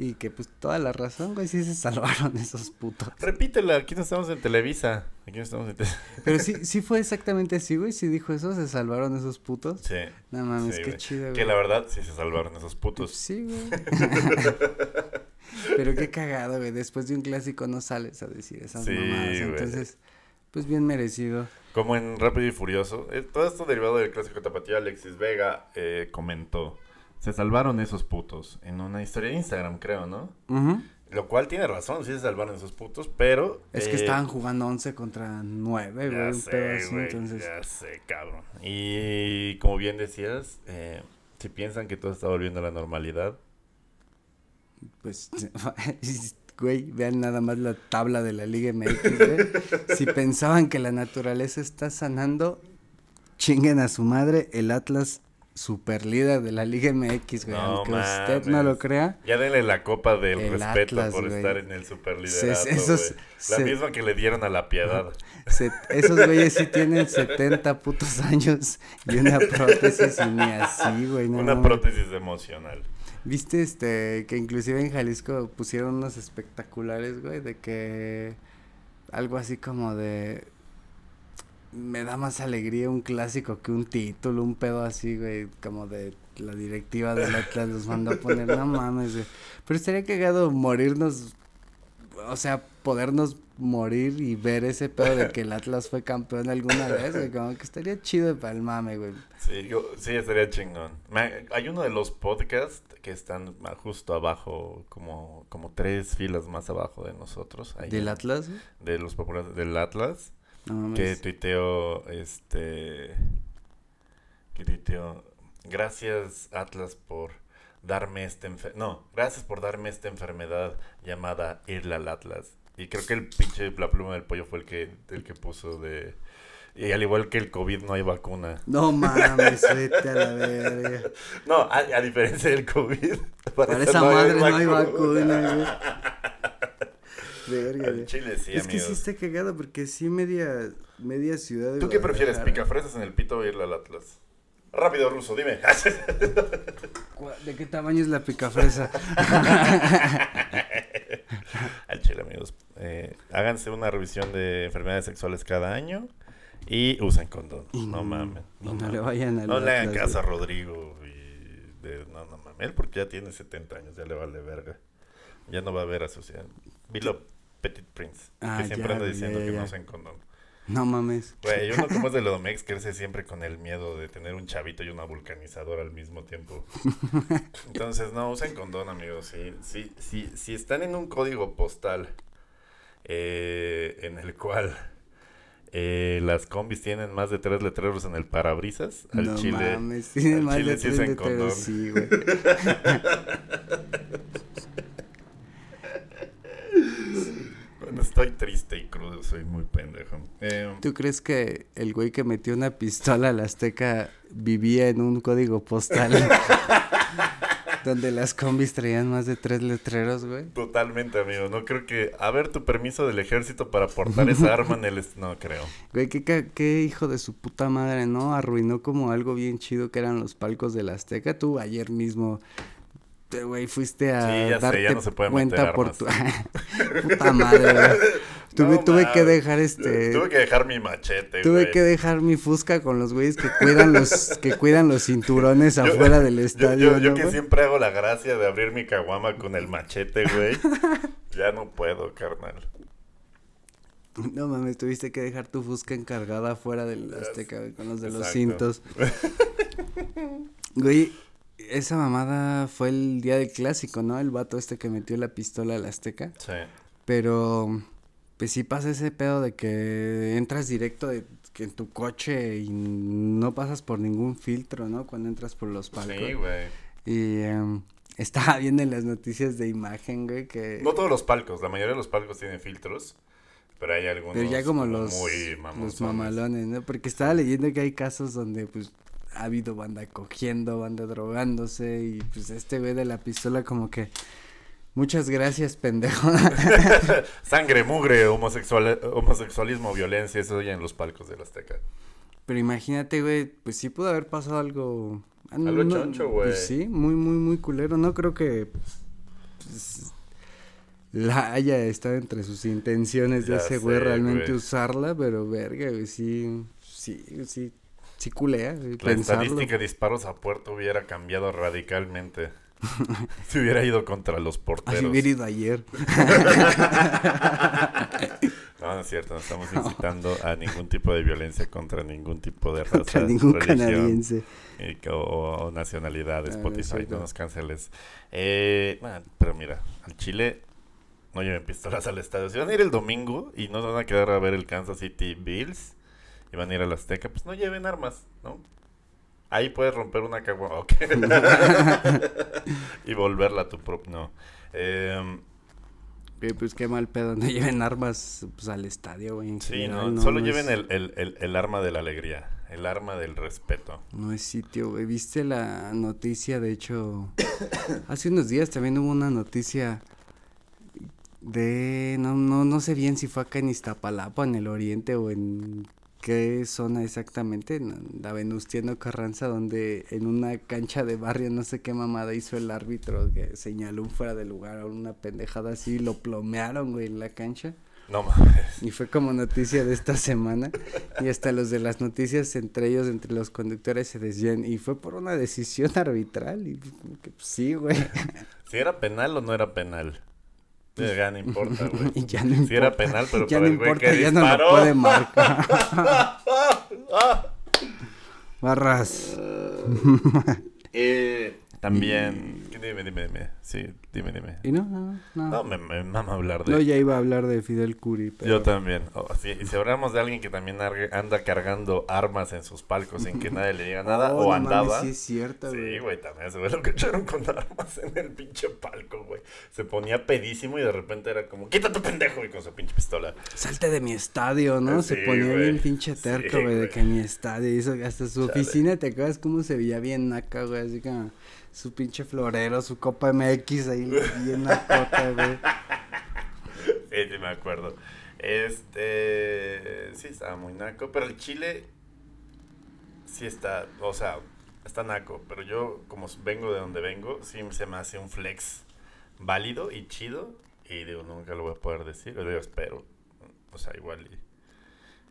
Y que pues toda la razón, güey, sí se salvaron esos putos. Repítela, aquí no estamos en Televisa. Aquí no estamos en Televisa. Pero sí, sí fue exactamente así, güey. Sí dijo eso, se salvaron esos putos. Sí. No mames, sí, qué güey. chido, güey. Que la verdad sí se salvaron esos putos. Sí, güey. Pero qué cagado, güey. Después de un clásico no sales a decir esas Sí, mamadas. güey. Entonces, pues bien merecido. Como en Rápido y Furioso. eh, todo esto derivado del clásico tapatío, Alexis Vega eh, comentó. Se salvaron esos putos en una historia de Instagram, creo, ¿no? Lo cual tiene razón, sí se salvaron esos putos, pero... Es que eh, estaban jugando 11 contra 9, güey. Ya sé, güey, entonces. ya sé, cabrón. Y como bien decías, eh, si piensan que todo está volviendo a la normalidad, Pues, güey, vean nada más la tabla de la Liga MX, güey. Si pensaban que la naturaleza está sanando, chinguen a su madre el Atlas super líder de la Liga MX, güey. No Aunque usted no lo crea. ya denle la copa del El respeto Atlas, por güey. estar en el esos güey. La se- misma que le dieron a la piedad. Se- esos güeyes sí tienen 70 putos años y una prótesis y ni así, güey. No, Una prótesis emocional. Viste este que inclusive en Jalisco pusieron unos espectaculares, güey, de que algo así como de me da más alegría un clásico que un título, un pedo así, güey, como de la directiva del Atlas los mandó a poner, no mames, güey. Pero estaría cagado morirnos, o sea, podernos morir y ver ese pedo de que el Atlas fue campeón alguna vez, güey, como que estaría chido para el mame, güey. Sí, yo, sí, estaría chingón. Me- hay uno de los podcasts que están justo abajo, como, como tres filas más abajo de nosotros. ahí ¿Del Atlas? De los populares del Atlas. No mames. Que tuiteó, este... Que tuiteó, gracias Atlas por darme esta No, gracias por darme esta enfermedad llamada irle al Atlas. Y creo que el pinche, la pluma del pollo fue el que, el que puso de... Y al igual que el COVID no hay vacuna. No mames, vete a la verga. No, a, a diferencia del COVID. Para esa no madre no hay vacuna. Verga, Al. Chile sí, es que sí amigos. está cagado porque sí media, media ciudad de ¿Tú qué prefieres, picafresas en el pito o irle al Atlas? Rápido, ruso, dime. ¿De qué tamaño es la picafresa? Al chile, amigos. Eh, háganse una revisión de enfermedades sexuales cada año y usen condón. Y no mames. y no le vayan al No le hagan caso a. Rodrigo. Y de, no, no mames. Él porque ya tiene 70 años, ya le vale verga. Ya no va a ver a sociedad. Vilo Petit Prince. Ah, que siempre ya, anda diciendo ya, que ya. no usen condón. No mames. Güey, uno como es de Lodomex crece siempre con el miedo de tener un chavito y una vulcanizadora al mismo tiempo. Entonces, no, usen condón, amigos. Si, si, si, si están en un código postal eh, en el cual eh, las combis tienen más de tres letreros en el parabrisas, al no chile... mames, tiene al más chile de sí tres usan letreros, condón. sí, güey. Cuando estoy triste y crudo, soy muy pendejo. Eh, ¿Tú crees que el güey que metió una pistola a la Azteca vivía en un código postal donde las combis traían más de tres letreros, güey? Totalmente, amigo. No creo que... A ver, tu permiso del ejército para portar esa arma en el... No creo. Güey, qué, qué hijo de su puta madre, ¿no? Arruinó como algo bien chido que eran los palcos de la Azteca. Tú ayer mismo, güey, fuiste a Sí, ya sé, darte ya no se puede cuenta por tu... puta madre, güey. Tuve, No tuve que dejar este... Tuve que dejar mi machete, Tuve güey. que dejar mi fusca con los güeyes que cuidan los que cuidan los cinturones afuera del estadio. yo, yo ¿no, que güey? siempre hago la gracia de abrir mi caguama con el machete, güey. ya no puedo, carnal. No mames, tuviste que dejar tu fusca encargada afuera del Azteca, güey, con los de los cintos. Güey, esa mamada fue el día del clásico, ¿no? El vato este que metió la pistola al Azteca. Sí. Pero, pues sí pasa ese pedo de que entras directo de, que en tu coche y no pasas por ningún filtro, ¿no? Cuando entras por los palcos. Sí, güey. Y em, estaba viendo en las noticias de imagen, güey, que... No todos los palcos, la mayoría de los palcos tienen filtros. Pero hay algunos Pero ya como los, muy los mamalones, ¿no? Porque estaba leyendo que hay casos donde, pues, ha habido banda cogiendo, banda drogándose y, pues, este güey de la pistola como que... Muchas gracias, pendejo. Sangre, mugre, homosexual, homosexualismo, violencia, eso ya en los palcos del Azteca. Pero imagínate, güey, pues sí pudo haber pasado algo... ah, Algo choncho, güey. Pues sí, muy, muy, muy culero. No creo que... pues, la haya estado entre sus intenciones de Ya ese güey realmente usarla, pero verga, güey, sí, sí, sí, sí culea, güey, La pensarlo. estadística de disparos a puerto hubiera cambiado radicalmente. si hubiera ido contra los Así porteros. hubiera ido ayer. No, no es cierto, no estamos incitando a ningún tipo de violencia contra ningún tipo de raza, Contra ningún religión canadiense. y co- o, o nacionalidad Ah, no Spotify, cierto. no nos canceles. Eh, nah, pero mira, al Chile no lleven pistolas al estadio. Si van a ir el domingo y no se van a quedar a ver el Kansas City Bills y van a ir a la Azteca, pues no lleven armas, ¿no? Ahí puedes romper una cagua ok. y volverla a tu propio. No. Em, pues qué mal pedo, no lleven armas pues, al estadio, güey. sí, general, no, solo no lleven es- el, el, el, el arma de la alegría, el arma del respeto. No es sitio, güey. ¿Viste la noticia? De hecho, hace unos días también hubo una noticia de... No, no, no sé bien si fue acá en Iztapalapa, en el oriente o en qué zona exactamente. en La Venustiano Carranza, donde en una cancha de barrio, no sé qué mamada hizo el árbitro que señaló un fuera de lugar o una pendejada así y lo plomearon, güey, en la cancha. No mames. Y fue como noticia de esta semana. Y hasta los de las noticias, entre ellos, entre los conductores, se decían. Y fue por una decisión arbitral. Y que, pues, sí, güey. Si era penal o no era penal. Ya no importa, güey. Ya no Si era importa. penal, pero ya para no el güey importa, que ya no lo puede marcar. Barras. Eh, también. Dime, dime, dime. Sí, dime, dime. Y no, no, no. No, me, me mama hablar de. No, ya iba a hablar de Fidel Curi. Pero... Yo también. Oh, sí, y si hablamos de alguien que también anda cargando armas en sus palcos sin que nadie le diga nada, Oh, o no andaba. mames, sí, es cierto, güey. Sí, güey, también se ve lo que echaron con armas en el pinche palco, güey. Se ponía pedísimo y de repente era como, quita tu pendejo, y con su pinche pistola. Salte de mi estadio, ¿no? Se Sí, ponía güey. bien pinche terco, Sí, güey, de que mi estadio hizo hasta su Chale. oficina, ¿te acuerdas cómo se veía bien naca, güey? Así como su pinche florero, su copa MX ahí bien nacota, güey. Sí, sí, me acuerdo. Este. Sí, estaba muy naco. Pero el chile. Sí está. O sea, está naco. Pero yo, como vengo de donde vengo, sí se me hace un flex válido y chido. Y digo, nunca lo voy a poder decir. Digo, espero. O sea, igual.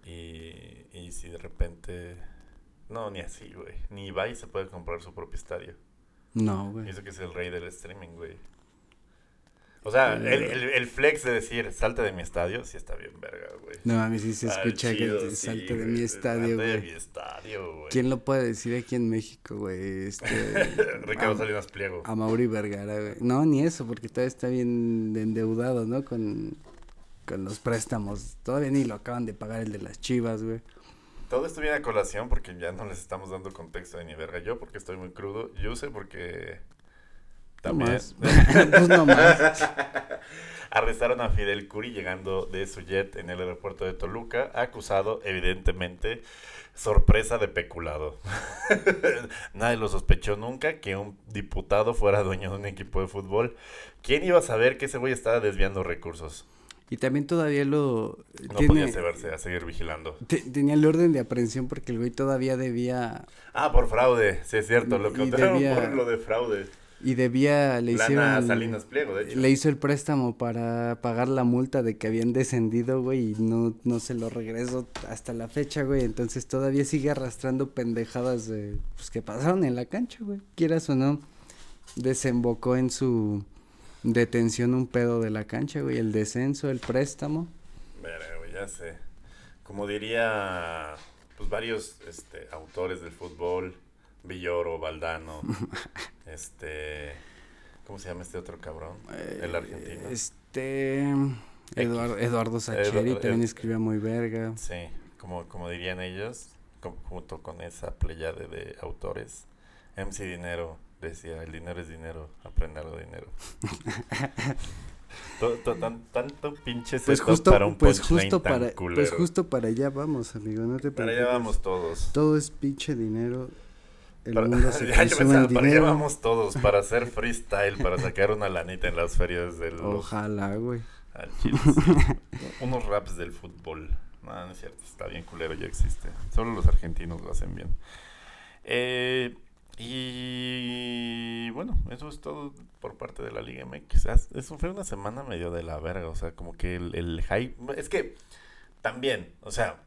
Y, y, y si de repente. No, ni así, güey. Ni Ibai se puede comprar su propio estadio. No, güey. eso que es el rey del streaming, güey. O sea, el, el, el flex de decir, salte de mi estadio, sí está bien verga, güey. No, a mí sí se escucha chido, que sí, salte de güey, mi estadio, salte de güey. mi estadio, güey. ¿Quién lo puede decir aquí en México, güey? Este... Ricardo a- Salinas Pliego. A Mauri Vergara, güey. No, ni eso, porque todavía está bien endeudado, ¿no? Con, con los préstamos. Todavía ni lo acaban de pagar el de las chivas, güey. Todo esto viene a colación porque ya no les estamos dando contexto de ni verga. Yo porque estoy muy crudo. Yo sé porque No también más. pues no más. arrestaron a Fidel Curi llegando de su jet en el aeropuerto de Toluca, acusado evidentemente sorpresa de peculado. Nadie lo sospechó nunca que un diputado fuera dueño de un equipo de fútbol. ¿Quién iba a saber que ese güey estaba desviando recursos? Y también todavía lo... No tiene- podía saberse a seguir vigilando. te- tenía el orden de aprehensión porque el güey todavía debía... Ah, por fraude, sí es cierto, lo Y contaron debía- por lo de fraude. Y debía... Le Lana hicieron... Salinas Pliego, de hecho. Le hizo el préstamo para pagar la multa de que habían descendido, güey, y no, no se lo regresó hasta la fecha, güey. Entonces todavía sigue arrastrando pendejadas de, pues, que pasaron en la cancha, güey. Quieras o no, desembocó en su detención un pedo de la cancha, güey. El descenso, el préstamo. Verga, güey, ya sé. Como diría, pues varios este, autores del fútbol, Villoro, Valdano, este, ¿cómo se llama este otro cabrón? El argentino. Eh, Este... Eduardo, Eduardo Sacheri Eduardo- también Ed- escribía muy verga. Sí, como, como dirían ellos, co- junto con esa pleyade de autores, MC Dinero decía, el dinero es dinero, aprende algo de dinero. To- to- tan- tanto pinche Pues justo, para un pues justo para, pues justo para allá vamos, amigo, no te Para allá preocupes. vamos todos. Todo es pinche dinero. El Para- mundo se Ya, yo pensaba, en para allá vamos todos, para hacer freestyle, para sacar una lanita en las ferias del Ojalá, güey. al chile, sí. Unos raps del fútbol. No, no es cierto, está bien culero, ya existe. Solo los argentinos lo hacen bien. Eh, Y bueno, eso es todo por parte de la Liga MX. Ah, Eso fue una semana medio de la verga, o sea, como que el, el hype... Es que también, o sea,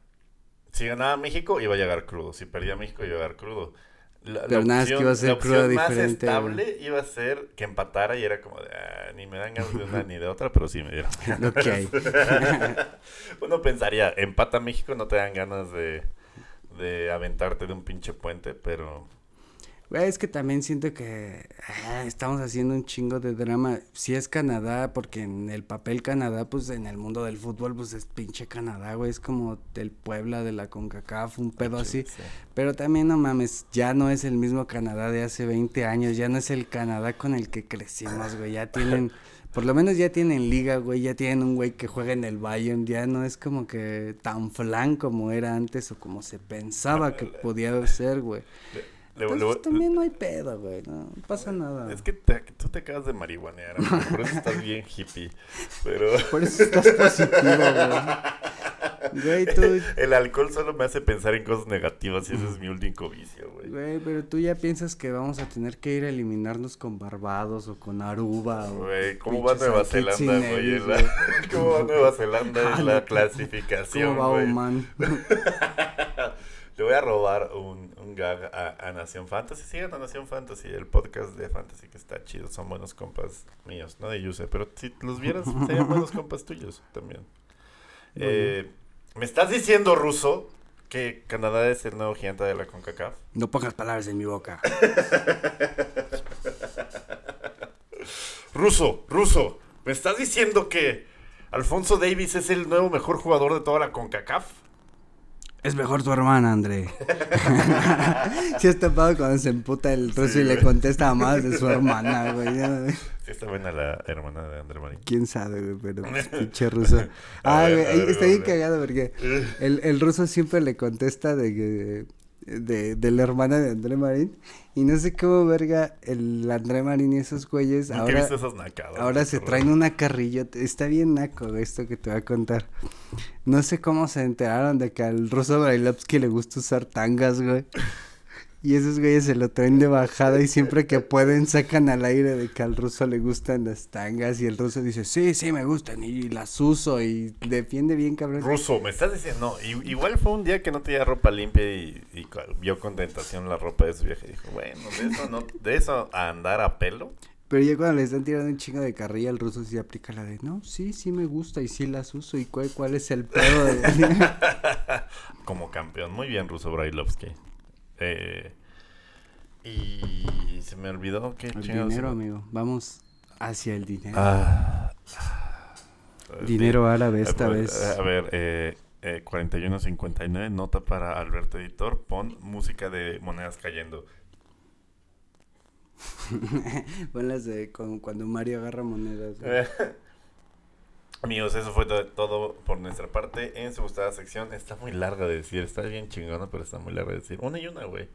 si ganaba México iba a llegar crudo, si perdía México iba a llegar crudo. La, Pero nada, es que iba a ser la opción más diferente, estable iba a ser que empatara y era como de, "Ah, ni me dan ganas de una ni de otra, pero sí me dieron ganas. Hay. Uno pensaría, empata México, no te dan ganas de, de aventarte de un pinche puente, pero... Güey, es que también siento que ah, estamos haciendo un chingo de drama. Si es Canadá, porque en el papel Canadá, pues en el mundo del fútbol, pues es pinche Canadá, güey. Es como del Puebla, de la CONCACAF, un pedo así. Sí. Pero también, no mames, ya no es el mismo Canadá de hace 20 años. Ya no es el Canadá con el que crecimos, güey. Ya tienen, por lo menos ya tienen liga, güey. Ya tienen un güey que juega en el Bayern. Ya no es como que tan flan como era antes o como se pensaba que podía ser, güey. Entonces también no hay pedo, güey, no pasa nada. Es que te- tú te acabas de marihuanear, amigo, por eso estás bien hippie. Pero Por eso estás positivo, güey. Güey, tú, el alcohol solo me hace pensar en cosas negativas y ese es mi único vicio, güey. güey, pero tú ya piensas que vamos a tener que ir a eliminarnos con Barbados o con Aruba o... Güey, ¿cómo va Nueva Zelanda, güey? La- ¿Cómo va Nueva Zelanda en la clasificación, ¿Cómo va? Oman? Le voy a robar un, un gag a, a Nación Fantasy. Sigan a Nación Fantasy, el podcast de Fantasy que está chido. Son buenos compas míos, no de Yuse, pero si los vieras, serían buenos compas tuyos también. Eh, ¿Me estás diciendo, Ruso, que Canadá es el nuevo gigante de la CONCACAF? No pongas palabras en mi boca. Ruso, Ruso, ¿me estás diciendo que Alfonso Davis es el nuevo mejor jugador de toda la CONCACAF? Es mejor tu hermana, André. sí has tapado cuando se emputa el ruso Sí, y le contesta más de su hermana, güey. Sí, está buena la hermana de André Marín. ¿Quién sabe, güey? Pero pues, pinche ruso. Ah, ver, güey, ver, está bien cagado porque el, el ruso siempre le contesta de que de, de la hermana de André Marín y no sé cómo verga el André Marín y esos güeyes Nunca ahora visto esas nacadas. ahora güey, se traen una carrilla, está bien naco esto que te voy a contar. No sé cómo se enteraron de que al ruso Brailovsky le gusta usar tangas, güey. Y esos güeyes se lo traen de bajada y siempre que pueden sacan al aire de que al ruso le gustan las tangas y el ruso dice, sí, sí, me gustan y las uso y defiende bien cabrón. Ruso, me estás diciendo, no, igual fue un día que no tenía ropa limpia y, vio con tentación la ropa de su viaje y dijo, bueno, de eso no, de eso a andar a pelo. Pero ya cuando le están tirando un chingo de carrilla, el ruso sí aplica la de, no, sí, sí me gusta y sí las uso y cuál, cuál es el pedo de... Como campeón, muy bien Ruso Brailovsky. Eh, y se me olvidó que el dinero, se amigo, vamos hacia el dinero. Ah, dinero árabe esta a, vez. A ver, eh, eh, 41.59, nota para Alberto Editor, pon música de monedas cayendo. Ponlas de con- cuando Mario agarra monedas. Eh, Amigos, eso fue to- todo por nuestra parte en su gustada sección. Está muy larga de decir, está bien chingona, pero está muy larga de decir. Una y una, güey.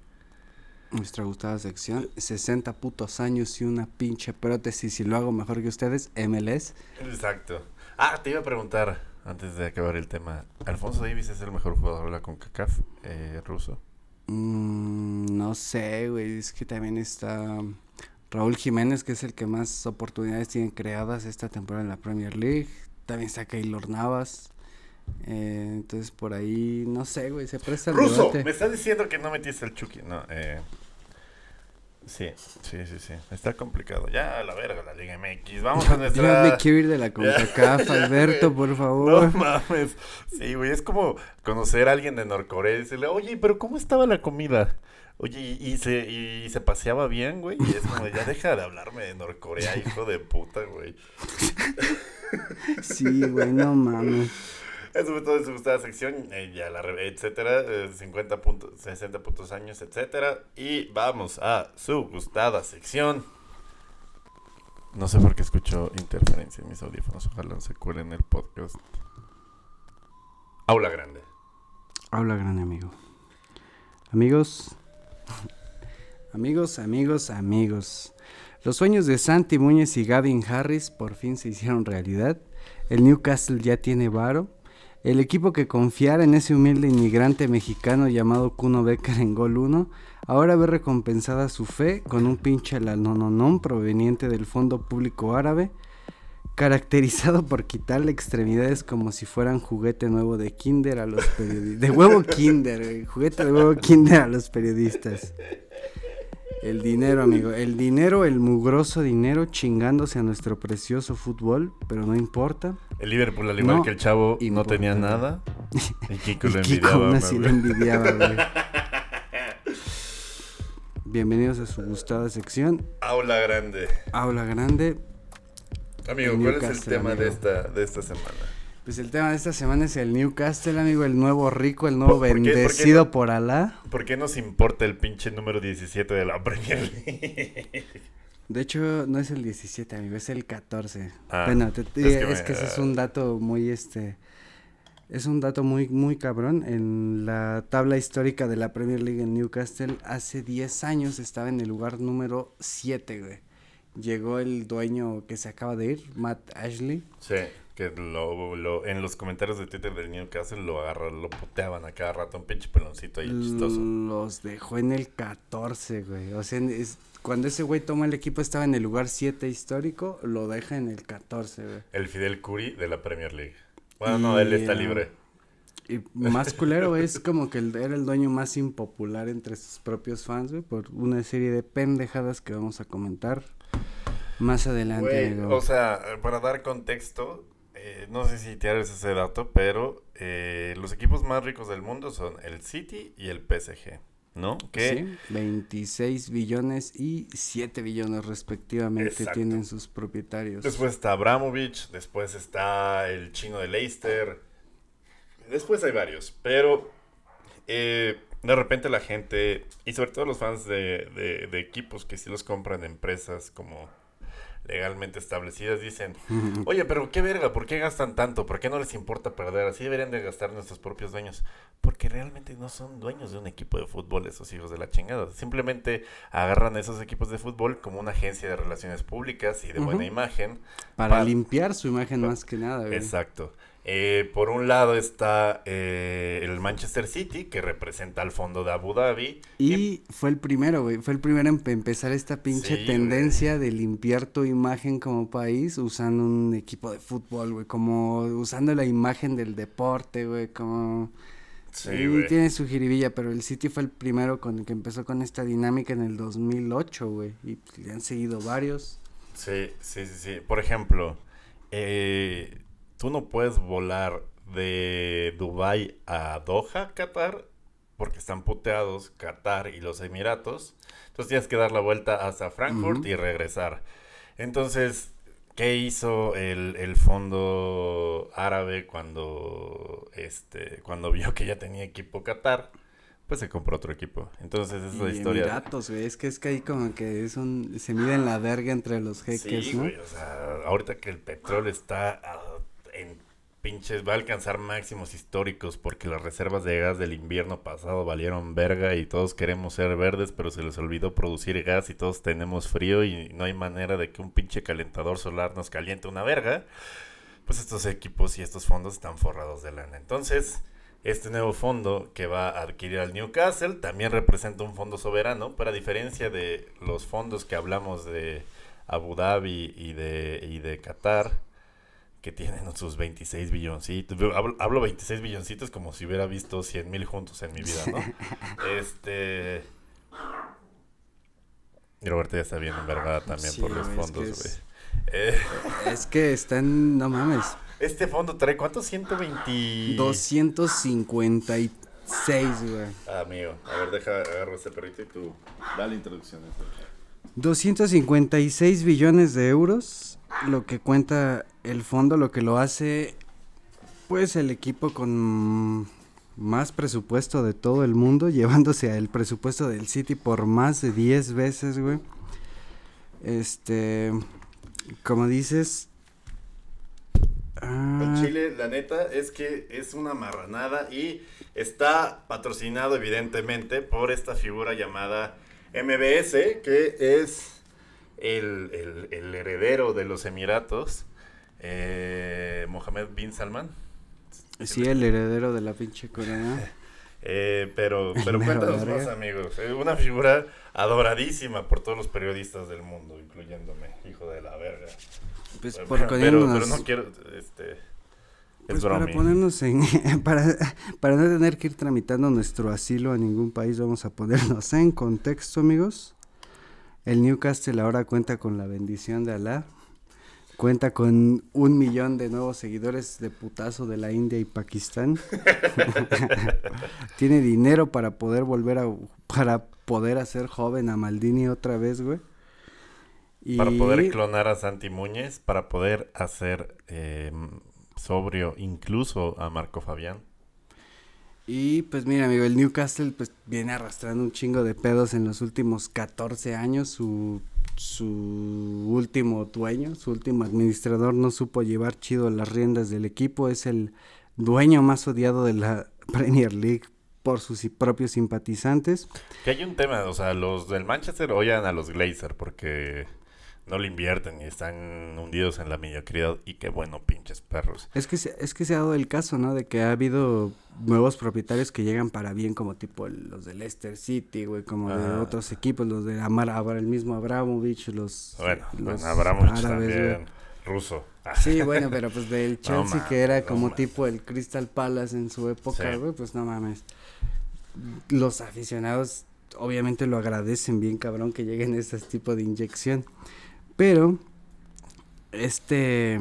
Nuestra gustada sección, 60 putos años y una pinche prótesis y lo hago mejor que ustedes, MLS. Exacto. Ah, te iba a preguntar, antes de acabar el tema. ¿Alfonso Davis es el mejor jugador de la CONCACAF eh, ruso? Mm, no sé, güey, es que también está Raúl Jiménez, que es el que más oportunidades tiene creadas esta temporada en la Premier League. También está Keylor Navas. Eh, entonces por ahí, no sé, güey, se presta el Ruso, debate. me estás diciendo que no metiste el Chucky. No, eh. Sí, sí, sí, sí. Está complicado. Ya, a la verga, la Liga MX. Vamos a nuestra. quiero ir de la CONCACAF, Alberto, por No favor. mames. Sí, güey, es como conocer a alguien de Norcorea y decirle, oye, pero ¿cómo estaba la comida? Oye, y, y se, y, se paseaba bien, güey. Y es como, ya deja de hablarme de Norcorea, hijo de puta, güey. Sí, güey, no mames. Eso fue todo en su gustada sección, eh, ya la etcétera, eh, 50 puntos, 60 puntos años, etcétera. Y vamos a su gustada sección. No sé por qué escucho interferencia en mis audífonos, ojalá no se cuelen el podcast. Aula grande. Habla gran amigo. Amigos, amigos, amigos, amigos. Los sueños de Santi Muñez y Gavin Harris por fin se hicieron realidad. El Newcastle ya tiene varo. El equipo que confiara en ese humilde inmigrante mexicano llamado Kuno Becker en gol 1 ahora ve recompensada su fe con un pinche lanononom proveniente del Fondo Público Árabe, caracterizado por quitarle extremidades como si fueran juguete nuevo de Kinder a los periodistas. De huevo Kinder, juguete de huevo Kinder a los periodistas. El dinero, amigo. El dinero, el mugroso dinero chingándose a nuestro precioso fútbol, pero no importa. El Liverpool, al igual No que el chavo, no tenía nada. Y Kiko lo Kiko envidiaba. aún así lo envidiaba, güey. Bienvenidos a su gustada sección. Aula grande. Aula Grande. Amigo, El ¿cuál es el tema de esta, de esta semana? Pues el tema de esta semana es el Newcastle, amigo, el nuevo rico, el nuevo ¿Por- por bendecido no? por Alá. ¿Por qué nos importa el pinche número 17 de la Premier League? De hecho, no es el 17, amigo, es el 14. Ah, bueno, te- es te- que es, me- que ese es un dato muy, este, es un dato muy, muy cabrón. En la tabla histórica de la Premier League en Newcastle, hace 10 años estaba en el lugar número 7, güey. Llegó el dueño que se acaba de ir, Matt Ashley. Sí, que lo, lo- en los comentarios de Twitter del Newcastle lo agarran, lo puteaban a cada rato, un pinche peloncito ahí chistoso. Los dejó en el 14, güey. O sea, es- cuando ese güey toma el equipo estaba en el lugar 7 histórico, lo deja en el 14, güey. El Fidel Curi de la Premier League. Bueno, no, Y, él está libre. Y más culero, es como que el- era el dueño más impopular entre sus propios fans, güey, por una serie de pendejadas que vamos a comentar más adelante, Güey, o sea, para dar contexto, eh, no sé si tienes ese dato, pero eh, los equipos más ricos del mundo son el City y el PSG, ¿no? Que Sí, 26 billones y 7 billones respectivamente Exacto. tienen sus propietarios. después está Abramovich, después está el chino de Leicester, después hay varios, pero eh, de repente la gente, y sobre todo los fans de, de- de equipos que sí los compran de empresas como legalmente establecidas, dicen, Oye, pero qué verga, ¿por qué gastan tanto? ¿Por qué no les importa perder? Así deberían de gastar nuestros propios dueños. Porque realmente no son dueños de un equipo de fútbol, esos hijos de la chingada. Simplemente agarran esos equipos de fútbol como una agencia de relaciones públicas y de buena imagen. Para pa- limpiar su imagen más que nada, güey. Exacto. Eh, por un lado está eh, el Manchester City, que representa al fondo de Abu Dhabi. Y fue el primero, güey. Fue el primero en pe- empezar esta pinche Sí, güey. tendencia de limpiar tu imagen como país usando un equipo de fútbol, güey. Como usando la imagen del deporte, güey. Como. Sí, güey. tiene su jiribilla, pero el City fue el primero con el que empezó con esta dinámica en el 2008, güey. Y le han seguido varios. Sí, sí, sí, sí. Por ejemplo, eh, tú no puedes volar de Dubai a Doha, Qatar, porque están puteados Qatar y los Emiratos. Entonces tienes que dar la vuelta hasta Frankfurt y regresar. Entonces, ¿qué hizo el, el fondo árabe cuando, este, cuando vio que ya tenía equipo Qatar? Pues se compró otro equipo. Entonces, esa es la historia. Emiratos, güey. Es que es que ahí como que es un. Se miden la verga entre los jeques, Sí, ¿no? güey, o sea, ahorita que el petróleo está en pinches, va a alcanzar máximos históricos porque las reservas de gas del invierno pasado valieron verga y todos queremos ser verdes, pero se les olvidó producir gas y todos tenemos frío y no hay manera de que un pinche calentador solar nos caliente una verga. Pues estos equipos y estos fondos están forrados de lana. Entonces, este nuevo fondo que va a adquirir al Newcastle también representa un fondo soberano, pero a diferencia de los fondos que hablamos de Abu Dhabi y de, y de Qatar, que tienen sus 26 billoncitos. Hablo, hablo 26 billoncitos como si hubiera visto 100 mil juntos en mi vida, ¿no? este... Y Roberto ya está bien envergada también Sí, por los güey, es que fondos, es- güey. Eh, Es que están. No mames. este fondo trae, ¿cuántos? 120... 256, güey. Ah, amigo, a ver, deja, agarro ese perrito y tú da la introducción. a esto. 256 billones de euros, lo que cuenta el fondo, lo que lo hace, pues el equipo con más presupuesto de todo el mundo, llevándose al presupuesto del City por más de 10 veces, güey. Este, como dices... En ah, Chile, la neta, es que es una marranada y está patrocinado evidentemente por esta figura llamada MBS, que es el, el- el heredero de los Emiratos, eh, Mohammed bin Salman. sí, el heredero de la pinche corona. Eh, pero pero cuéntanos más, amigos. Eh, una figura adoradísima por todos los periodistas del mundo, incluyéndome, hijo de la verga. Pues Pero- por pero, pero no quiero, este, es Pues para ponernos en, para, para no tener que ir tramitando nuestro asilo a ningún país, vamos a ponernos en contexto, amigos. El Newcastle ahora cuenta con la bendición de Alá. Cuenta con un millón de nuevos seguidores de putazo de la India y Pakistán. Tiene dinero para poder volver a, para poder hacer joven a Maldini otra vez, güey. Para poder clonar a Santi Muñez, para poder hacer eh, sobrio incluso a Marco Fabián. Y pues mira, amigo, el Newcastle pues viene arrastrando un chingo de pedos en los últimos 14 años. Su, su último dueño, su último administrador no supo llevar chido las riendas del equipo. Es el dueño más odiado de la Premier League por sus propios simpatizantes. Que hay un tema, o sea, los del Manchester odian a los Glazer porque no le invierten y están hundidos en la mediocridad. Y qué bueno, pinches perros. Es que, se, es que se ha dado el caso, ¿no? De que ha habido nuevos propietarios que llegan para bien, como tipo los de Leicester City, güey, como de Ajá. otros equipos, los de Amar, el mismo Abramovich, los... Bueno, los bueno Abramovich árabes, también, ruso. Ah, Sí, bueno, pero pues del No Chelsea mames, que era no como tipo el Crystal Palace en su época, Sí. güey, pues no mames. Los aficionados obviamente lo agradecen bien cabrón que lleguen este tipo de inyección. Pero este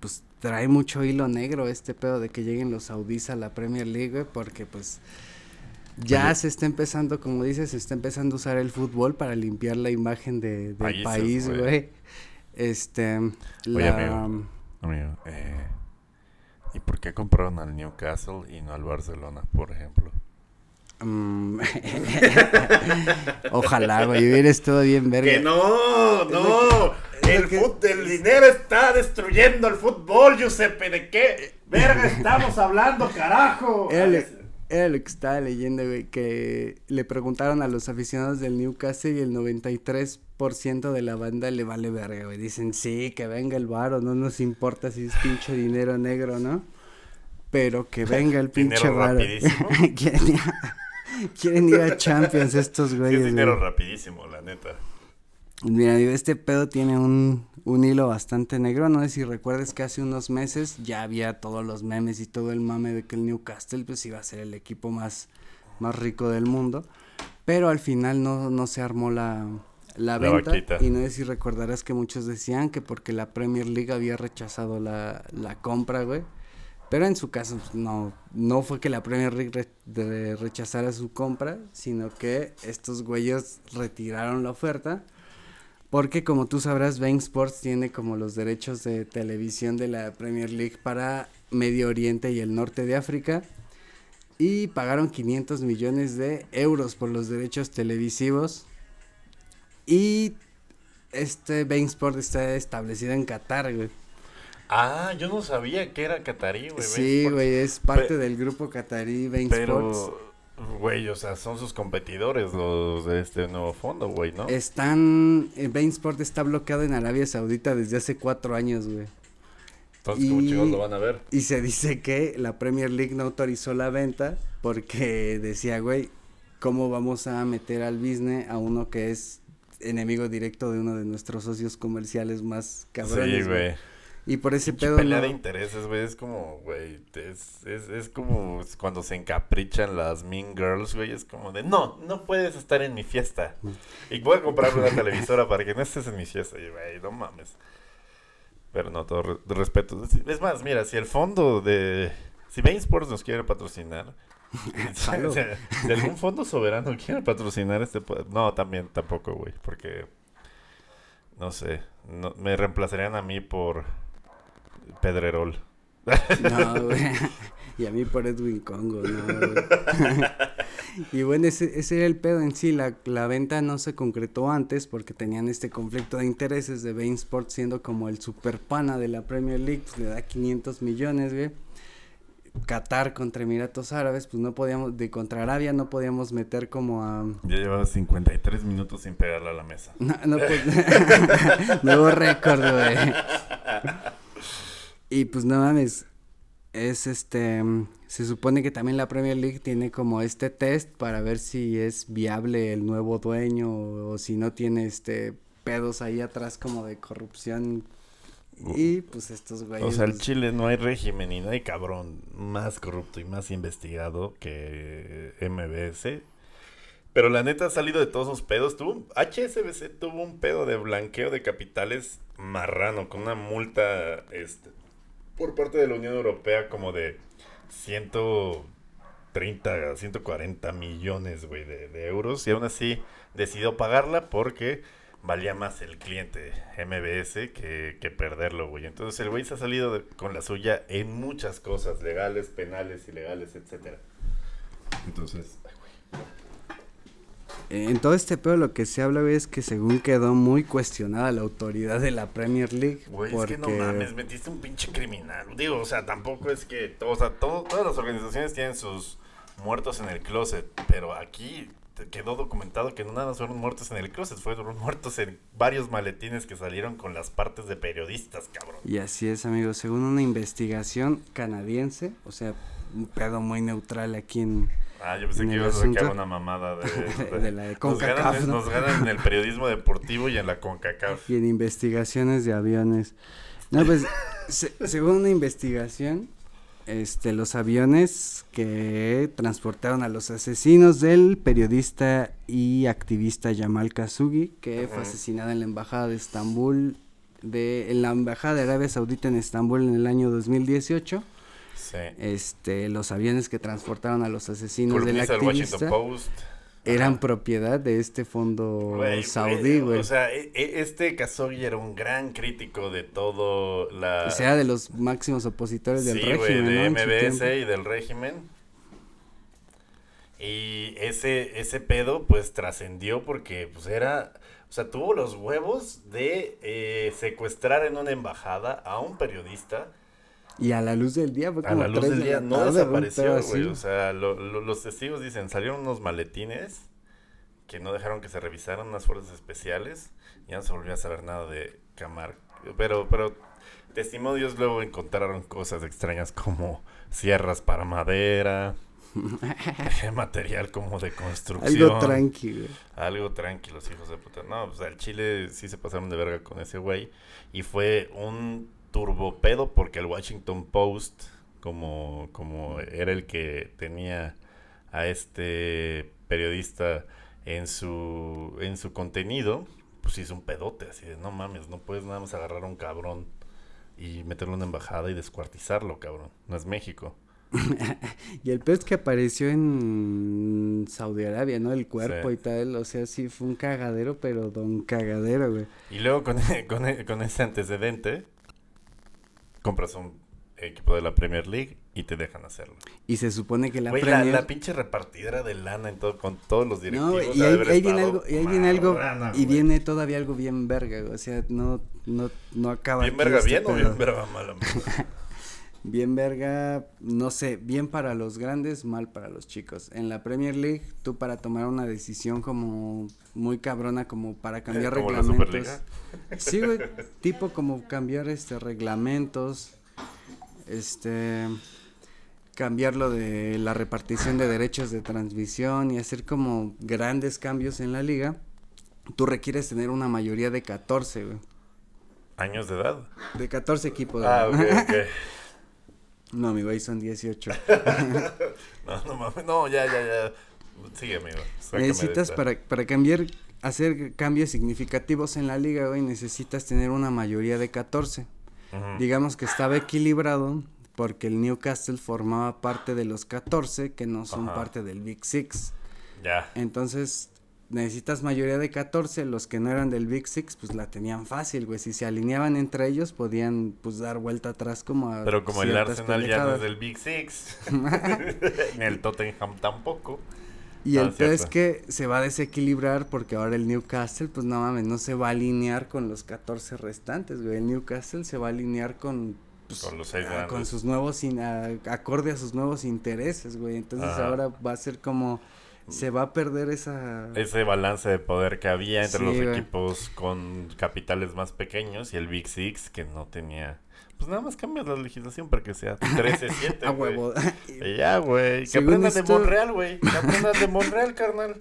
pues trae mucho hilo negro este pedo de que lleguen los saudíes a la Premier League, porque pues ya Oye. se está empezando, como dices, se está empezando a usar el fútbol para limpiar la imagen de, del Países, país, güey. güey. Este, Oye, la, amigo. Amigo, eh, ¿y por qué compraron al Newcastle y no al Barcelona, por ejemplo? Mm, Ojalá, güey, hubiera estado bien verga. Que no, no. El, que- fut- el dinero está destruyendo el fútbol, Giuseppe. ¿De qué verga estamos hablando, carajo? Era lo, era lo que estaba leyendo, güey, que le preguntaron a los aficionados del Newcastle y el 93% de la banda le vale verga, güey. Dicen, sí, que venga el varo, no nos importa si es pinche dinero negro, ¿no? Pero que venga el pinche varo. quieren, ir a, Champions estos güeyes, es dinero güey. rapidísimo, la neta. Mira, este pedo tiene un, un hilo bastante negro. No sé si recuerdes que hace unos meses ya había todos los memes y todo el mame de que el Newcastle pues iba a ser el equipo más, más rico del mundo. Pero al final no, no se armó la, la La venta. vaquita. Y no sé si recordarás que muchos decían que porque la Premier League había rechazado la, la compra, güey. Pero en su caso pues, no, no fue que la Premier League rechazara su compra, sino que estos güeyes retiraron la oferta. Porque como tú sabrás, Bein Sports tiene como los derechos de televisión de la Premier League para Medio Oriente y el norte de África. Y pagaron 500 millones de euros por los derechos televisivos. Y este Bein Sport está establecido en Qatar, güey. Ah, yo no sabía que era catarí, güey. Sí, güey, es parte del grupo qatarí Bein Sports. Pero, güey, o sea, son sus competidores los de este nuevo fondo, güey, ¿no? Están, eh, Bein Sport está bloqueado en Arabia Saudita desde hace cuatro años, güey. Entonces, ¿cómo chicos lo van a ver? Y se dice que la Premier League no autorizó la venta porque decía, güey, ¿cómo vamos a meter al business a uno que es enemigo directo de uno de nuestros socios comerciales más cabrones? sí, güey. Y por ese pedo pelea no- de intereses, güey, es como, güey, es, es, es como cuando se encaprichan las Mean Girls, güey, es como de, no, no puedes estar en mi fiesta. Y voy a comprar una televisora para que no estés en mi fiesta, y, güey, no mames. Pero no, todo re- respeto. Es más, mira, si el fondo de... Si Bain Sports nos quiere patrocinar, o sea, si algún fondo soberano quiere patrocinar este... No, también, tampoco, güey, porque... No sé, no, me reemplazarían a mí por Pedrerol. No, güey. Y a mí por Edwin Congo, no, güey. y bueno, ese, ese era el pedo en sí. La, la venta no se concretó antes porque tenían este conflicto de intereses de Bain Sports siendo como el super pana de la Premier League, pues le da 500 millones, güey. Qatar contra Emiratos Árabes, pues no podíamos, de contra Arabia no podíamos meter como a... Ya llevaba 53 minutos sin pegarle a la mesa. No, no, pues, Nuevo récord, güey. Y pues no mames. es este, se supone que también la Premier League tiene como este test para ver si es viable el nuevo dueño o, si no tiene este pedos ahí atrás como de corrupción y pues estos güeyes. O sea, el pues, Chile no hay régimen y no hay cabrón más corrupto y más investigado que MBS. Pero la neta ha salido de todos esos pedos. Tuvo, HSBC tuvo un pedo de blanqueo de capitales marrano con una multa este, por parte de la Unión Europea como de 130, 140 millones, güey, de, de euros. Y aún así decidió pagarla porque valía más el cliente MBS que, que perderlo, güey. Entonces el güey se ha salido con la suya en muchas cosas, legales, penales, ilegales, etcétera. Entonces. En todo este pedo lo que se habla güey, es que según quedó muy cuestionada la autoridad de la Premier League. Güey, porque... es que no mames, metiste un pinche criminal. Digo, o sea, tampoco es que, o sea, todo- todas las organizaciones tienen sus muertos en el closet, pero aquí quedó documentado que no nada fueron muertos en el closet, fueron muertos en varios maletines que salieron con las partes de periodistas, cabrón. Y así es, amigos. Según una investigación canadiense, o sea, un pedo muy neutral aquí en... Ah, yo pensé En que ibas a sacar una mamada de, de la de nos, CONCACAF, ganan, ¿no? nos ganan en el periodismo deportivo y en la CONCACAF. Y en investigaciones de aviones. No, pues, se- según una investigación, este, los aviones que transportaron a los asesinos del periodista y activista Yamal Khashoggi, que fue Ujú. asesinada en la embajada de Estambul, de, en la embajada de Arabia Saudita en Estambul en el año 2018. Sí. Este, los aviones que transportaron a los asesinos del activista Washington Post. eran Ajá. propiedad de este fondo Güey, saudí, güey. O sea, e- e- este Khashoggi era un gran crítico de todo la... O sea, de los máximos opositores del sí, régimen, de ¿no? MBS y del régimen. Y ese, ese pedo, pues, trascendió porque, pues, era... O sea, tuvo los huevos de eh, secuestrar en una embajada a un periodista Y a la luz del día fue a como la luz del de día no desapareció, güey. O sea, lo- lo- los testigos dicen, salieron unos maletines que no dejaron que se revisaran unas fuerzas especiales. Y ya no se volvió a saber nada de Camar. Pero, pero testimonios luego encontraron cosas extrañas como sierras para madera, material como de construcción. Algo tranqui, güey. Algo tranquilos, hijos de puta. No, pues al Chile sí se pasaron de verga con ese güey. Y fue un turbopedo porque el Washington Post, como, como era el que tenía a este periodista en su, en su contenido, pues hizo un pedote así de no mames, no puedes nada más agarrar a un cabrón y meterlo en una embajada y descuartizarlo, cabrón. No es México. Y el pez que apareció en Saudi Arabia, ¿no? El cuerpo Sí. y tal, o sea, sí fue un cagadero, pero don cagadero, güey. Y luego con, con, con ese antecedente, compras un equipo de la Premier League y te dejan hacerlo. Y se supone que la Güey, la, Premier... la pinche repartidera de lana en todo, con todos los directivos. No, y ahí, ahí viene algo, y ahí viene algo, y güey. viene todavía algo bien verga, o sea, no, no, no acaba ¿Bien verga este bien o pedo. bien verga mal, amigo? Bien verga, no sé, bien para los grandes, mal para los chicos. En la Premier League, tú para tomar una decisión como muy cabrona, como para cambiar Como la reglamentos. Sí, güey, tipo como cambiar este reglamentos, este cambiar lo de la repartición de derechos de transmisión y hacer como grandes cambios en la liga. Tú requieres tener una mayoría de 14, güey. ¿Años de edad? De 14 equipos. Ah, ok, ok. No, amigo, ahí son 18. No, no mames. No, ya, ya, ya. Sigue, amigo. Necesitas para, para cambiar, hacer cambios significativos en la liga, güey, necesitas tener una mayoría de 14. Ujú. Digamos que estaba equilibrado porque el Newcastle formaba parte de los 14 que no son Ajá. parte del Big Six. Ya. Entonces, necesitas mayoría de 14, los que no eran del Big Six, pues la tenían fácil, güey. Si se alineaban entre ellos, podían, pues, dar vuelta atrás como a Pero como el Arsenal ya no es del Big Six. Ni el Tottenham tampoco. Y Ah, el peor es que se va a desequilibrar porque ahora el Newcastle, pues no mames, no se va a alinear con los 14 restantes, güey. El Newcastle se va a alinear con, pues, Con los seis ah, con sus nuevos, in- a- acorde a sus nuevos intereses, güey. Entonces Ajá. ahora va a ser como, se va a perder esa... ese balance de poder que había entre Sí, los güey. equipos con capitales más pequeños y el Big Six que no tenía Pues nada más cambias la legislación para que sea 13-7. A huevo. Ya, güey. Que Según aprendan de esto- Monreal, güey. Que aprendan de Monreal, carnal.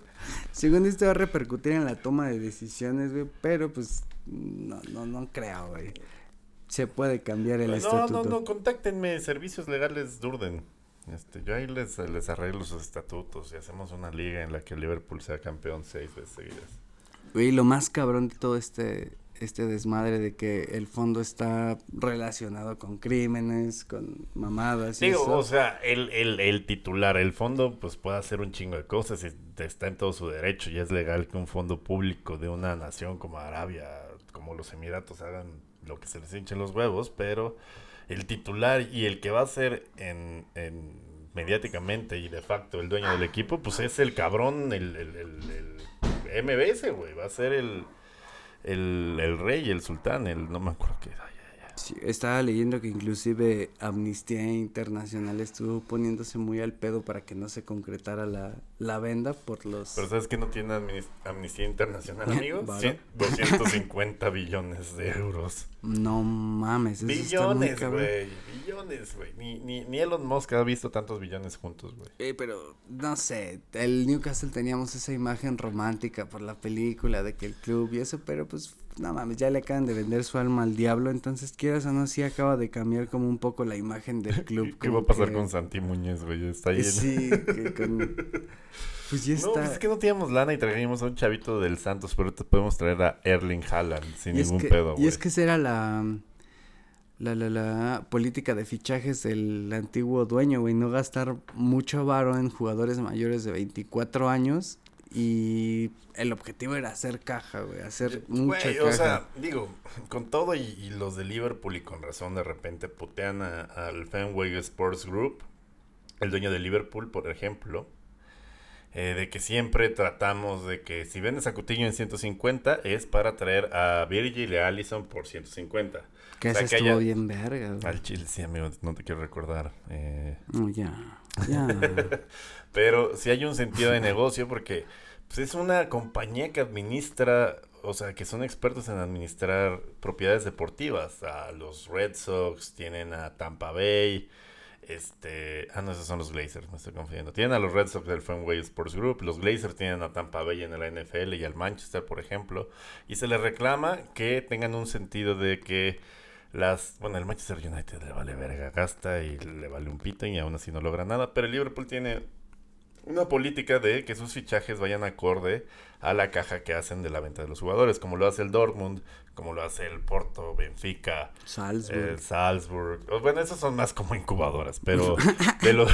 Según esto va a repercutir en la toma de decisiones, güey, pero pues no, no, no creo, güey. Se puede cambiar el no, estatuto. no, no, contáctenme, servicios legales Durden. Este, yo ahí les, les arreglo sus estatutos y hacemos una liga en la que Liverpool sea campeón seis veces seguidas. Güey, lo más cabrón de todo este, este desmadre de que el fondo está relacionado con crímenes, con mamadas y Digo, eso. o sea, el, el, el titular, el fondo, pues puede hacer un chingo de cosas y está en todo su derecho y es legal que un fondo público de una nación como Arabia, como los Emiratos, hagan lo que se les hinchen los huevos, pero el titular y el que va a ser en, en mediáticamente y de facto el dueño del equipo, pues es el cabrón, el, el, el, MBS, güey, va a ser el, el, rey, el sultán, el, no me acuerdo qué. Sí, estaba leyendo que inclusive Amnistía Internacional estuvo poniéndose muy al pedo para que no se concretara la, la venda por los... Pero ¿sabes que no tiene amnis- Amnistía Internacional, amigo? Varo. Cien- 250 billones de euros. No mames, eso Billones, güey. Billones, güey. Ni, ni, ni Elon Musk ha visto tantos billones juntos, güey. Eh, pero no sé, el Newcastle teníamos esa imagen romántica por la película de que el club y eso, pero pues no mames, ya le acaban de vender su alma al diablo, entonces quieras o no, sí acaba de cambiar como un poco la imagen del club. ¿Qué va a pasar que- con Santi Muñez, güey? Está ahí. Eh, Sí, que con... Pues ya No, está. pues es que no teníamos lana y trajimos a un chavito del Santos, pero ahorita podemos traer a Erling Haaland sin Y es ningún que- pedo, Y güey. es que esa era la, la, la, la política de fichajes del antiguo dueño, güey. No gastar mucho varo en jugadores mayores de 24 años. Y el objetivo era hacer caja, güey. Hacer mucha Güey, caja. o sea, digo, con todo y, y los de Liverpool y con razón de repente putean al Fenway Sports Group, el dueño de Liverpool, por ejemplo, eh, de que siempre tratamos de que si vendes a Coutinho en 150 es para traer a Virgil y a Allison por 150. que o sea, ese que estuvo haya- bien verga, güey. Al Chile, sí, amigo, no te quiero recordar. eh, No, ya, pero sí hay un sentido de negocio porque pues, es una compañía que administra, o sea, que son expertos en administrar propiedades deportivas. A los Red Sox, tienen a Tampa Bay, este... Ah, no, esos son los Glazers, me estoy confundiendo. Tienen a los Red Sox del Fenway Sports Group, los Glazers tienen a Tampa Bay en la NFL y al Manchester, por ejemplo. Y se les reclama que tengan un sentido de que las, bueno, el Manchester United le vale verga, gasta y le vale un pito y aún así no logra nada, pero el Liverpool tiene una política de que sus fichajes vayan acorde a la caja que hacen de la venta de los jugadores, como lo hace el Dortmund, como lo hace el Porto, Benfica, Salzburg. el Salzburg. Bueno, esos son más como incubadoras, pero de, lo-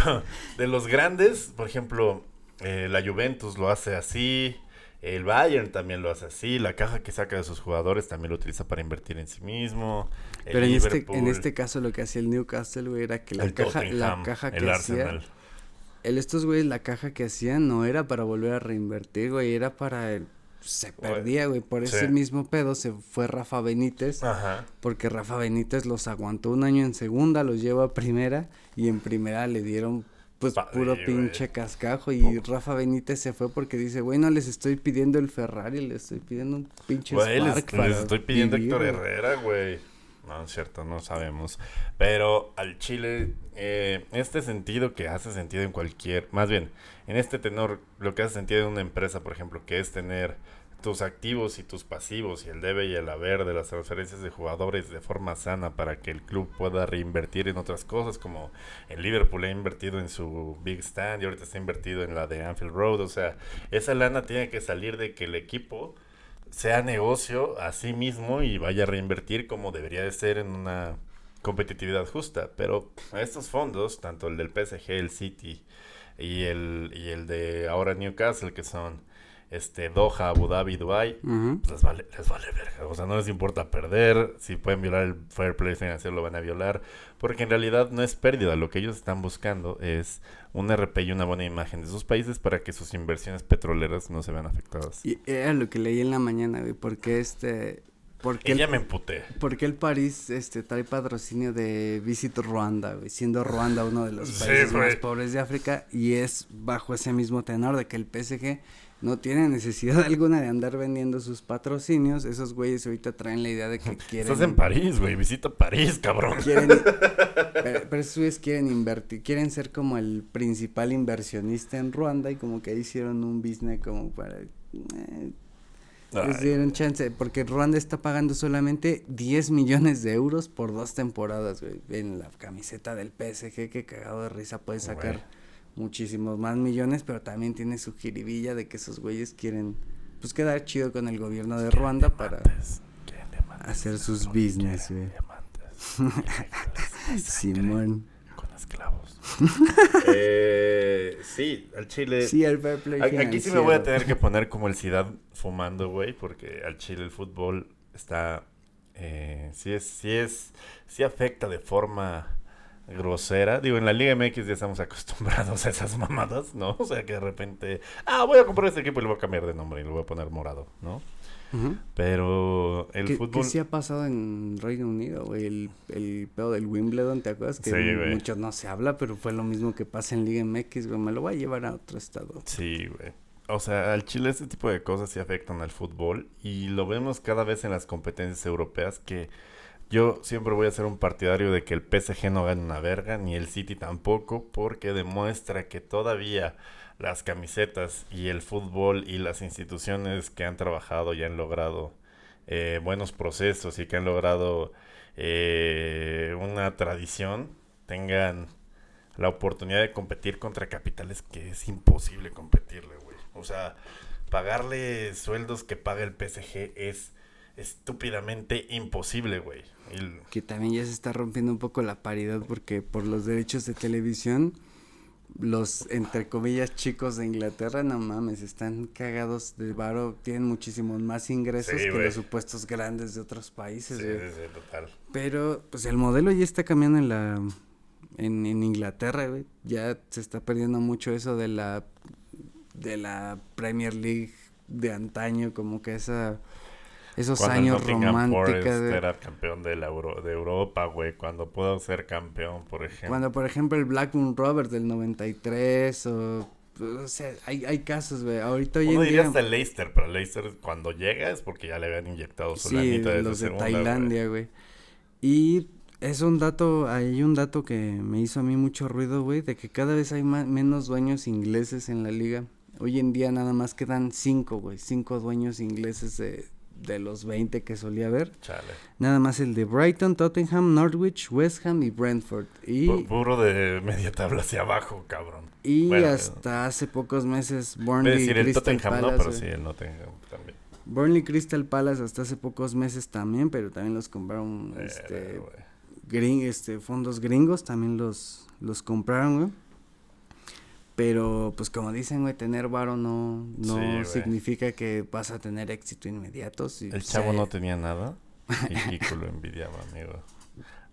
de los grandes, por ejemplo, eh, la Juventus lo hace así, el Bayern también lo hace así, la caja que saca de sus jugadores también lo utiliza para invertir en sí mismo. el Pero en este, en este caso lo que hacía el Newcastle, güey, era que la caja, la caja que el hacía, Arsenal. el estos güeyes, la caja que hacían no era para volver a reinvertir, güey, era para el, se perdía, güey, por ese mismo pedo se fue Rafa Benítez, Ajá. porque Rafa Benítez los aguantó un año en segunda, los llevó a primera, y en primera le dieron pues puro pinche güey. cascajo, y Rafa Benítez se fue porque dice, güey, no les estoy pidiendo el Ferrari, les estoy pidiendo un pinche Güey, les, estoy pidiendo vivir, Héctor güey". Herrera, güey. No, es cierto, no sabemos. Pero al Chile, eh, este sentido que hace sentido en cualquier, más bien, en este tenor, lo que hace sentido en una empresa, por ejemplo, que es tener tus activos y tus pasivos y el debe y el haber de las transferencias de jugadores de forma sana para que el club pueda reinvertir en otras cosas como en Liverpool ha invertido en su Big Stand y ahorita está invertido en la de Anfield Road, o sea, esa lana tiene que salir de que el equipo sea negocio a sí mismo y vaya a reinvertir como debería de ser en una competitividad justa. Pero estos fondos, tanto el del PSG, el City y el, y el de ahora Newcastle, que son este Doha, Abu Dhabi, Dubai, pues les vale, les vale verga. O sea, no les importa perder. Si pueden violar el fair play financiero, lo van a violar. Porque en realidad no es pérdida. Lo que ellos están buscando es un RP y una buena imagen de sus países para que sus inversiones petroleras no se vean afectadas. Y era lo que leí en la mañana, güey, porque este, porque Y el, me emputé. porque el París, este, trae patrocinio de Visit Ruanda, güey, siendo Ruanda uno de los Sí, países más pobres de África y es bajo ese mismo tenor de que el PSG no tienen necesidad alguna de andar vendiendo sus patrocinios. Esos güeyes ahorita traen la idea de que quieren. Estás en París, güey. Visita París, cabrón. Quieren, pero, pero esos güeyes quieren invertir, quieren ser como el principal inversionista en Ruanda y como que hicieron un business como para. Eh, les dieron chance, porque Ruanda está pagando solamente 10 millones de euros por dos temporadas, güey. En la camiseta del PSG, que cagado de risa puede sacar muchísimos más millones, pero también tiene su jiribilla de que esos güeyes quieren, pues, quedar chido con el gobierno de Ruanda para hacer sus business, güey. Simón. Con esclavos. eh, sí, al Chile. Sí, el fair play Aquí sí me voy a tener que poner como el Ciudad fumando, güey, porque al Chile el fútbol está. Eh, sí es, sí es, sí afecta de forma grosera. Digo, en la Liga MX ya estamos acostumbrados a esas mamadas, ¿no? O sea, que de repente, ah, voy a comprar este equipo y le voy a cambiar de nombre y le voy a poner morado, ¿no? Pero el fútbol... ¿Qué sí ha pasado en Reino Unido, güey? El, el pedo del Wimbledon, ¿te acuerdas? Que sí, mucho no se habla, pero fue lo mismo que pasa en Liga MX, güey. Me lo voy a llevar a otro estado. Sí, güey. O sea, al Chile este tipo de cosas sí afectan al fútbol y lo vemos cada vez en las competencias europeas que yo siempre voy a ser un partidario de que el PSG no gane una verga, ni el City tampoco, porque demuestra que todavía las camisetas y el fútbol y las instituciones que han trabajado y han logrado eh, buenos procesos y que han logrado eh, una tradición tengan la oportunidad de competir contra capitales que es imposible competirle, güey. O sea, pagarle sueldos que paga el PSG es estúpidamente imposible, güey. Que también ya se está rompiendo un poco la paridad porque por los derechos de televisión los, entre comillas, chicos de Inglaterra, no mames, están cagados de varo, tienen muchísimos más ingresos que los supuestos grandes de otros países, sí, sí, total. Pero, pues el modelo ya está cambiando en la, en, en Inglaterra, güey, ya se está perdiendo mucho eso de la, de la Premier League de antaño, como que esa esos años románticos. De... era campeón de, la Euro, de Europa, güey. Cuando puedo ser campeón, por ejemplo. Cuando, por ejemplo, el Blackburn Rovers del 93 o... O sea, hay, hay casos, güey. Ahorita hoy Uno en diría día... hasta Leicester, pero Leicester cuando llega es porque ya le habían inyectado su sí, lanita de los de segunda, Tailandia, güey. Y es un dato, hay un dato que me hizo a mí mucho ruido, güey, de que cada vez hay más, menos dueños ingleses en la liga. Hoy en día nada más quedan cinco, güey, cinco dueños ingleses de, de los 20 que solía haber. Chale. Nada más el de Brighton, Tottenham, Norwich, West Ham y Brentford. Y, Puro de media tabla hacia abajo, cabrón. Y bueno, hasta hace pocos meses Burnley decir el Crystal Tottenham Palace. no, pero sí el Nottingham también. Burnley Crystal Palace hasta hace pocos meses también, pero también los compraron Eh, este, gring, este fondos gringos, también los los compraron, güey. Pero pues como dicen, güey, tener varo no no Sí, significa que vas a tener éxito inmediato. Si, El chavo no tenía nada y Kiko lo envidiaba, amigo.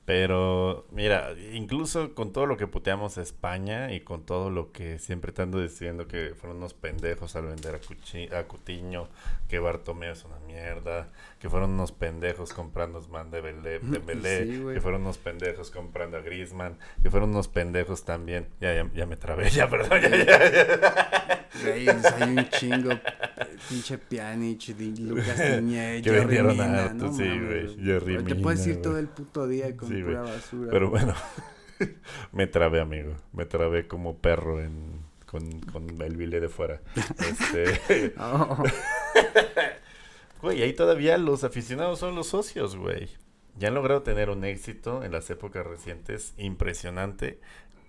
Pero, mira, incluso con todo lo que puteamos a España y con todo lo que siempre te ando diciendo que fueron unos pendejos al vender a, Cuchi- a Cutiño, que Bartomeu es una mierda, que fueron unos pendejos comprando a Osman de Belé, de Belé, Sí, que fueron unos pendejos comprando a Griezmann, que fueron unos pendejos también. Ya, ya, ya me trabé, ya, perdón, ya, ya, ya. Güey, hay un chingo. Pinche Pjanic, Lucas Diñé, Que vendieron Mina, harto, no sí, güey, Te puedes ir todo el puto día con Sí, güey. basura. Pero bueno, me trabé, amigo. Me trabé como perro en, con, con el bile de fuera. Este, Oh, güey, ahí todavía los aficionados son los socios, güey. Ya han logrado tener un éxito en las épocas recientes impresionante.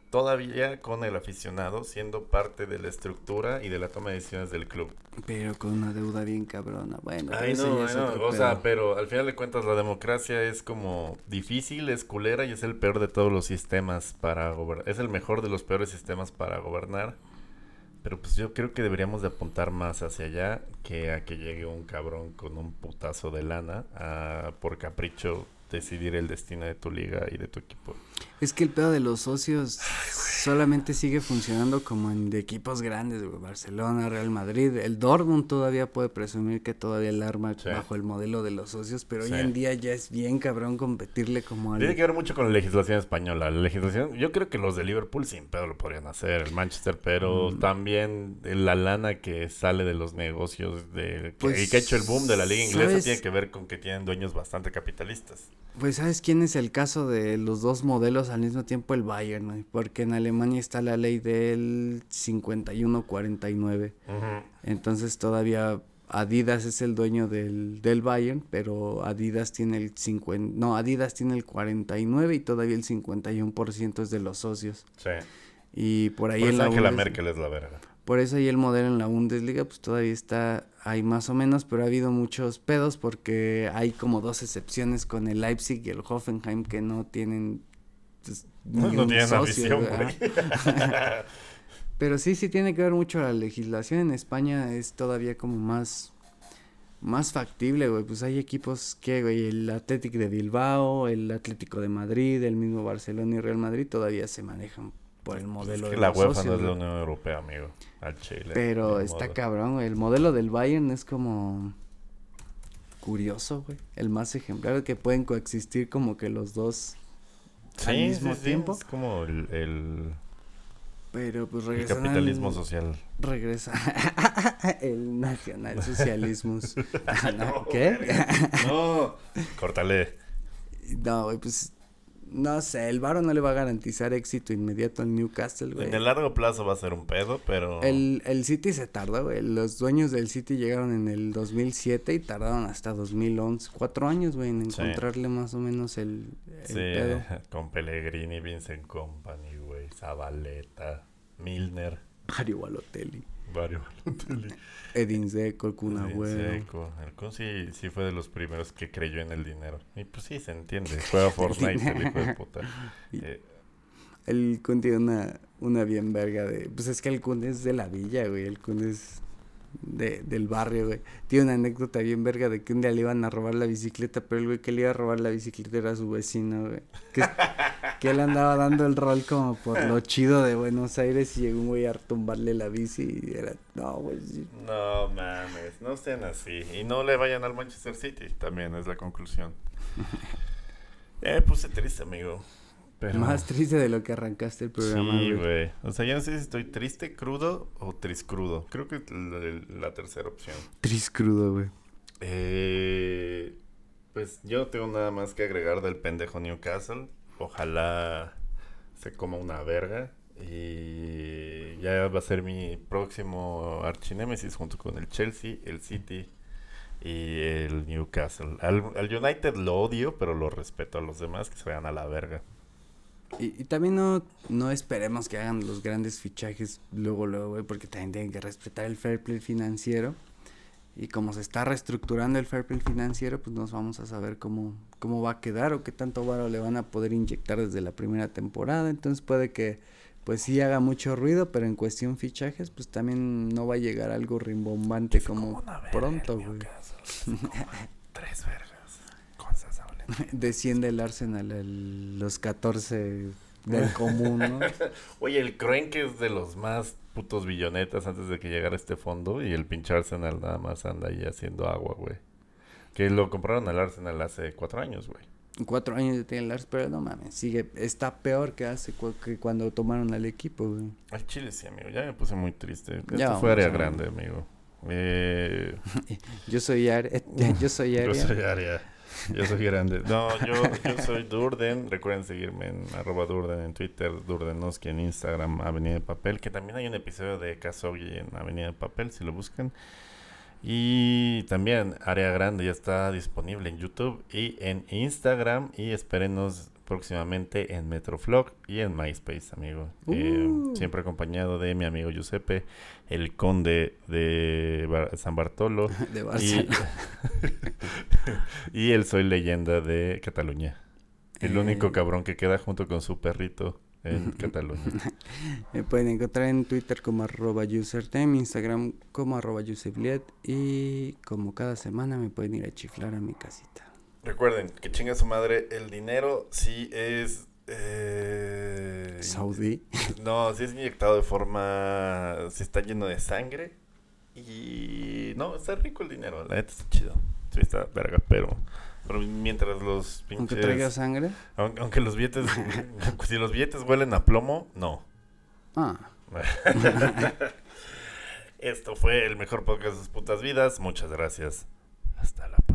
Todavía con el aficionado siendo parte de la estructura y de la toma de decisiones del club. pero con una deuda bien cabrona. Bueno, Ay, no, ay, no, O sea, pero al final de cuentas la democracia es como difícil, es culera y es el peor de todos los sistemas para gobernar. Es el mejor de los peores sistemas para gobernar. Pero pues yo creo que deberíamos de apuntar más hacia allá que a que llegue un cabrón con un putazo de lana a, por capricho decidir el destino de tu liga y de tu equipo. Es que el pedo de los socios solamente sigue funcionando como en de equipos grandes, güey. Barcelona, Real Madrid. El Dortmund todavía puede presumir que todavía el arma bajo el modelo de los socios, pero hoy en día ya es bien cabrón competirle como al... Tiene que ver mucho con la legislación española. La legislación, yo creo que los de Liverpool sin pedo lo podrían hacer, el Manchester, pero mm. también la lana que sale de los negocios de pues, y que ha hecho el boom de la liga inglesa tiene que ver con que tienen dueños bastante capitalistas. Pues sabes quién es el caso de los dos modelos al mismo tiempo el Bayern, porque en Alemania está la ley del 51-49. Entonces todavía Adidas es el dueño del, del Bayern, pero Adidas tiene el 50, no, Adidas tiene el 49 y todavía el 51% es de los socios. Sí. Y por ahí por eso Angela Merkel es la verga. Por eso ahí el modelo en la Bundesliga pues todavía está ahí más o menos, pero ha habido muchos pedos porque hay como dos excepciones con el Leipzig y el Hoffenheim que no tienen pues, no, tienen socio, pero sí, sí tiene que ver mucho la legislación en España es todavía como más más factible, güey. Pues hay equipos que, güey, el Atlético de Bilbao, el Atlético de Madrid, el mismo Barcelona y Real Madrid todavía se manejan por el modelo es que la UEFA no es de la Unión Europea, amigo. Al Chile. Pero está cabrón, güey. El modelo del Bayern es como curioso, güey. El más ejemplar que pueden coexistir como que los dos al mismo tiempo. Es como el, pero pues regresa. El capitalismo social. Regresa. el nacionalsocialismo. ¿Qué? no. Córtale. No, güey, pues no sé, el Varo no le va a garantizar éxito inmediato al Newcastle, güey. En el largo plazo va a ser un pedo, pero... El, el City se tardó, güey. Los dueños del City llegaron en el 2007 y tardaron hasta 2011. Cuatro años, güey, en encontrarle más o menos el, el sí, con Pellegrini, Vincent Company, güey, Zabaleta, Milner. Mario Balotelli. Mario Balotelli. Edin Seco, el Kun El Kun sí, sí fue de los primeros que creyó en el dinero. Y pues sí, se entiende. Juega Fortnite, el hijo de puta. Eh, el Kun tiene una, una bien verga de... Pues es que el Kun es de la villa, güey. El Kun es de, del barrio, güey. Tiene una anécdota bien verga de que un día le iban a robar la bicicleta, pero el güey que le iba a robar la bicicleta era su vecino, güey. Que, que él andaba dando el rol como por lo chido de Buenos Aires y llegó un güey a tumbarle la bici y era, no, güey. No mames, no sean así. Y no le vayan al Manchester City, también es la conclusión. ya me puse triste, amigo. Más triste de lo que arrancaste el programa. Sí, güey. O sea, ya no sé si estoy triste, crudo o triscrudo. Creo que la, la tercera opción. Triscrudo, güey. Eh, pues yo no tengo nada más que agregar del pendejo Newcastle. Ojalá se coma una verga. Y ya va a ser mi próximo archinémesis junto con el Chelsea, el City y el Newcastle. Al, al United lo odio, pero lo respeto a los demás que se vayan a la verga. Y, también no, no esperemos que hagan los grandes fichajes luego, luego, güey, porque también tienen que respetar el fair play financiero. Y como se está reestructurando el fair play financiero, pues nos vamos a saber cómo, cómo va a quedar o qué tanto varo le van a poder inyectar desde la primera temporada. Entonces puede que pues sí haga mucho ruido, pero en cuestión fichajes, pues también no va a llegar algo rimbombante como, pronto, güey. Tres vergas. Desciende el Arsenal a los 14 del común, ¿no? Oye, el que es de los más putos billonetas antes de que llegara este fondo y el pinche Arsenal nada más anda ahí haciendo agua, güey. Que lo compraron al Arsenal hace cuatro años, güey. Cuatro años tiene el Arsenal, pero no mames, sigue, está peor que hace que cuando tomaron al equipo, güey. Al Chile sí, amigo, ya me puse muy triste. Esto fue área grande, amigo. Eh... yo soy área, yo soy área. yo soy área. Yo soy grande. No, yo, yo soy Durden. Recuerden seguirme en arroba Durden en Twitter, Durdenoski en Instagram, Avenida de Papel, que también hay un episodio de Kazogi en Avenida de Papel, si lo buscan. Y también Área Grande ya está disponible en YouTube y en Instagram. Y espérenos próximamente en Metroflog y en MySpace, amigo. Eh, uh. siempre acompañado de mi amigo Giuseppe, el conde de San Bartolo. De Barcelona. Y, el Soy Leyenda de Cataluña. El único eh. cabrón que queda junto con su perrito en Cataluña. Me pueden encontrar en Twitter como arroba usertem, Instagram como arroba y como cada semana me pueden ir a chiflar a mi casita. Recuerden que chinga su madre, el dinero sí es... Eh, Saudí. No, sí es inyectado de forma... Sí está lleno de sangre. Y... No, está rico el dinero, la neta está chido. Sí está verga, pero... Pero mientras los pinches... Aunque traiga sangre. Aunque, aunque los billetes... si los billetes huelen a plomo, no. Ah. Esto fue el mejor podcast de sus putas vidas. Muchas gracias. Hasta la próxima.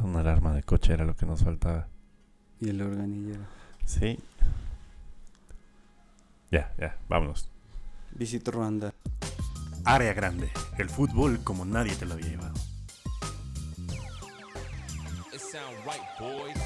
Una alarma de coche era lo que nos faltaba. Y el organillero. Sí. Ya, ya, vámonos. Visito Ruanda. Área grande. El fútbol como nadie te lo había llevado. It sound right, boys.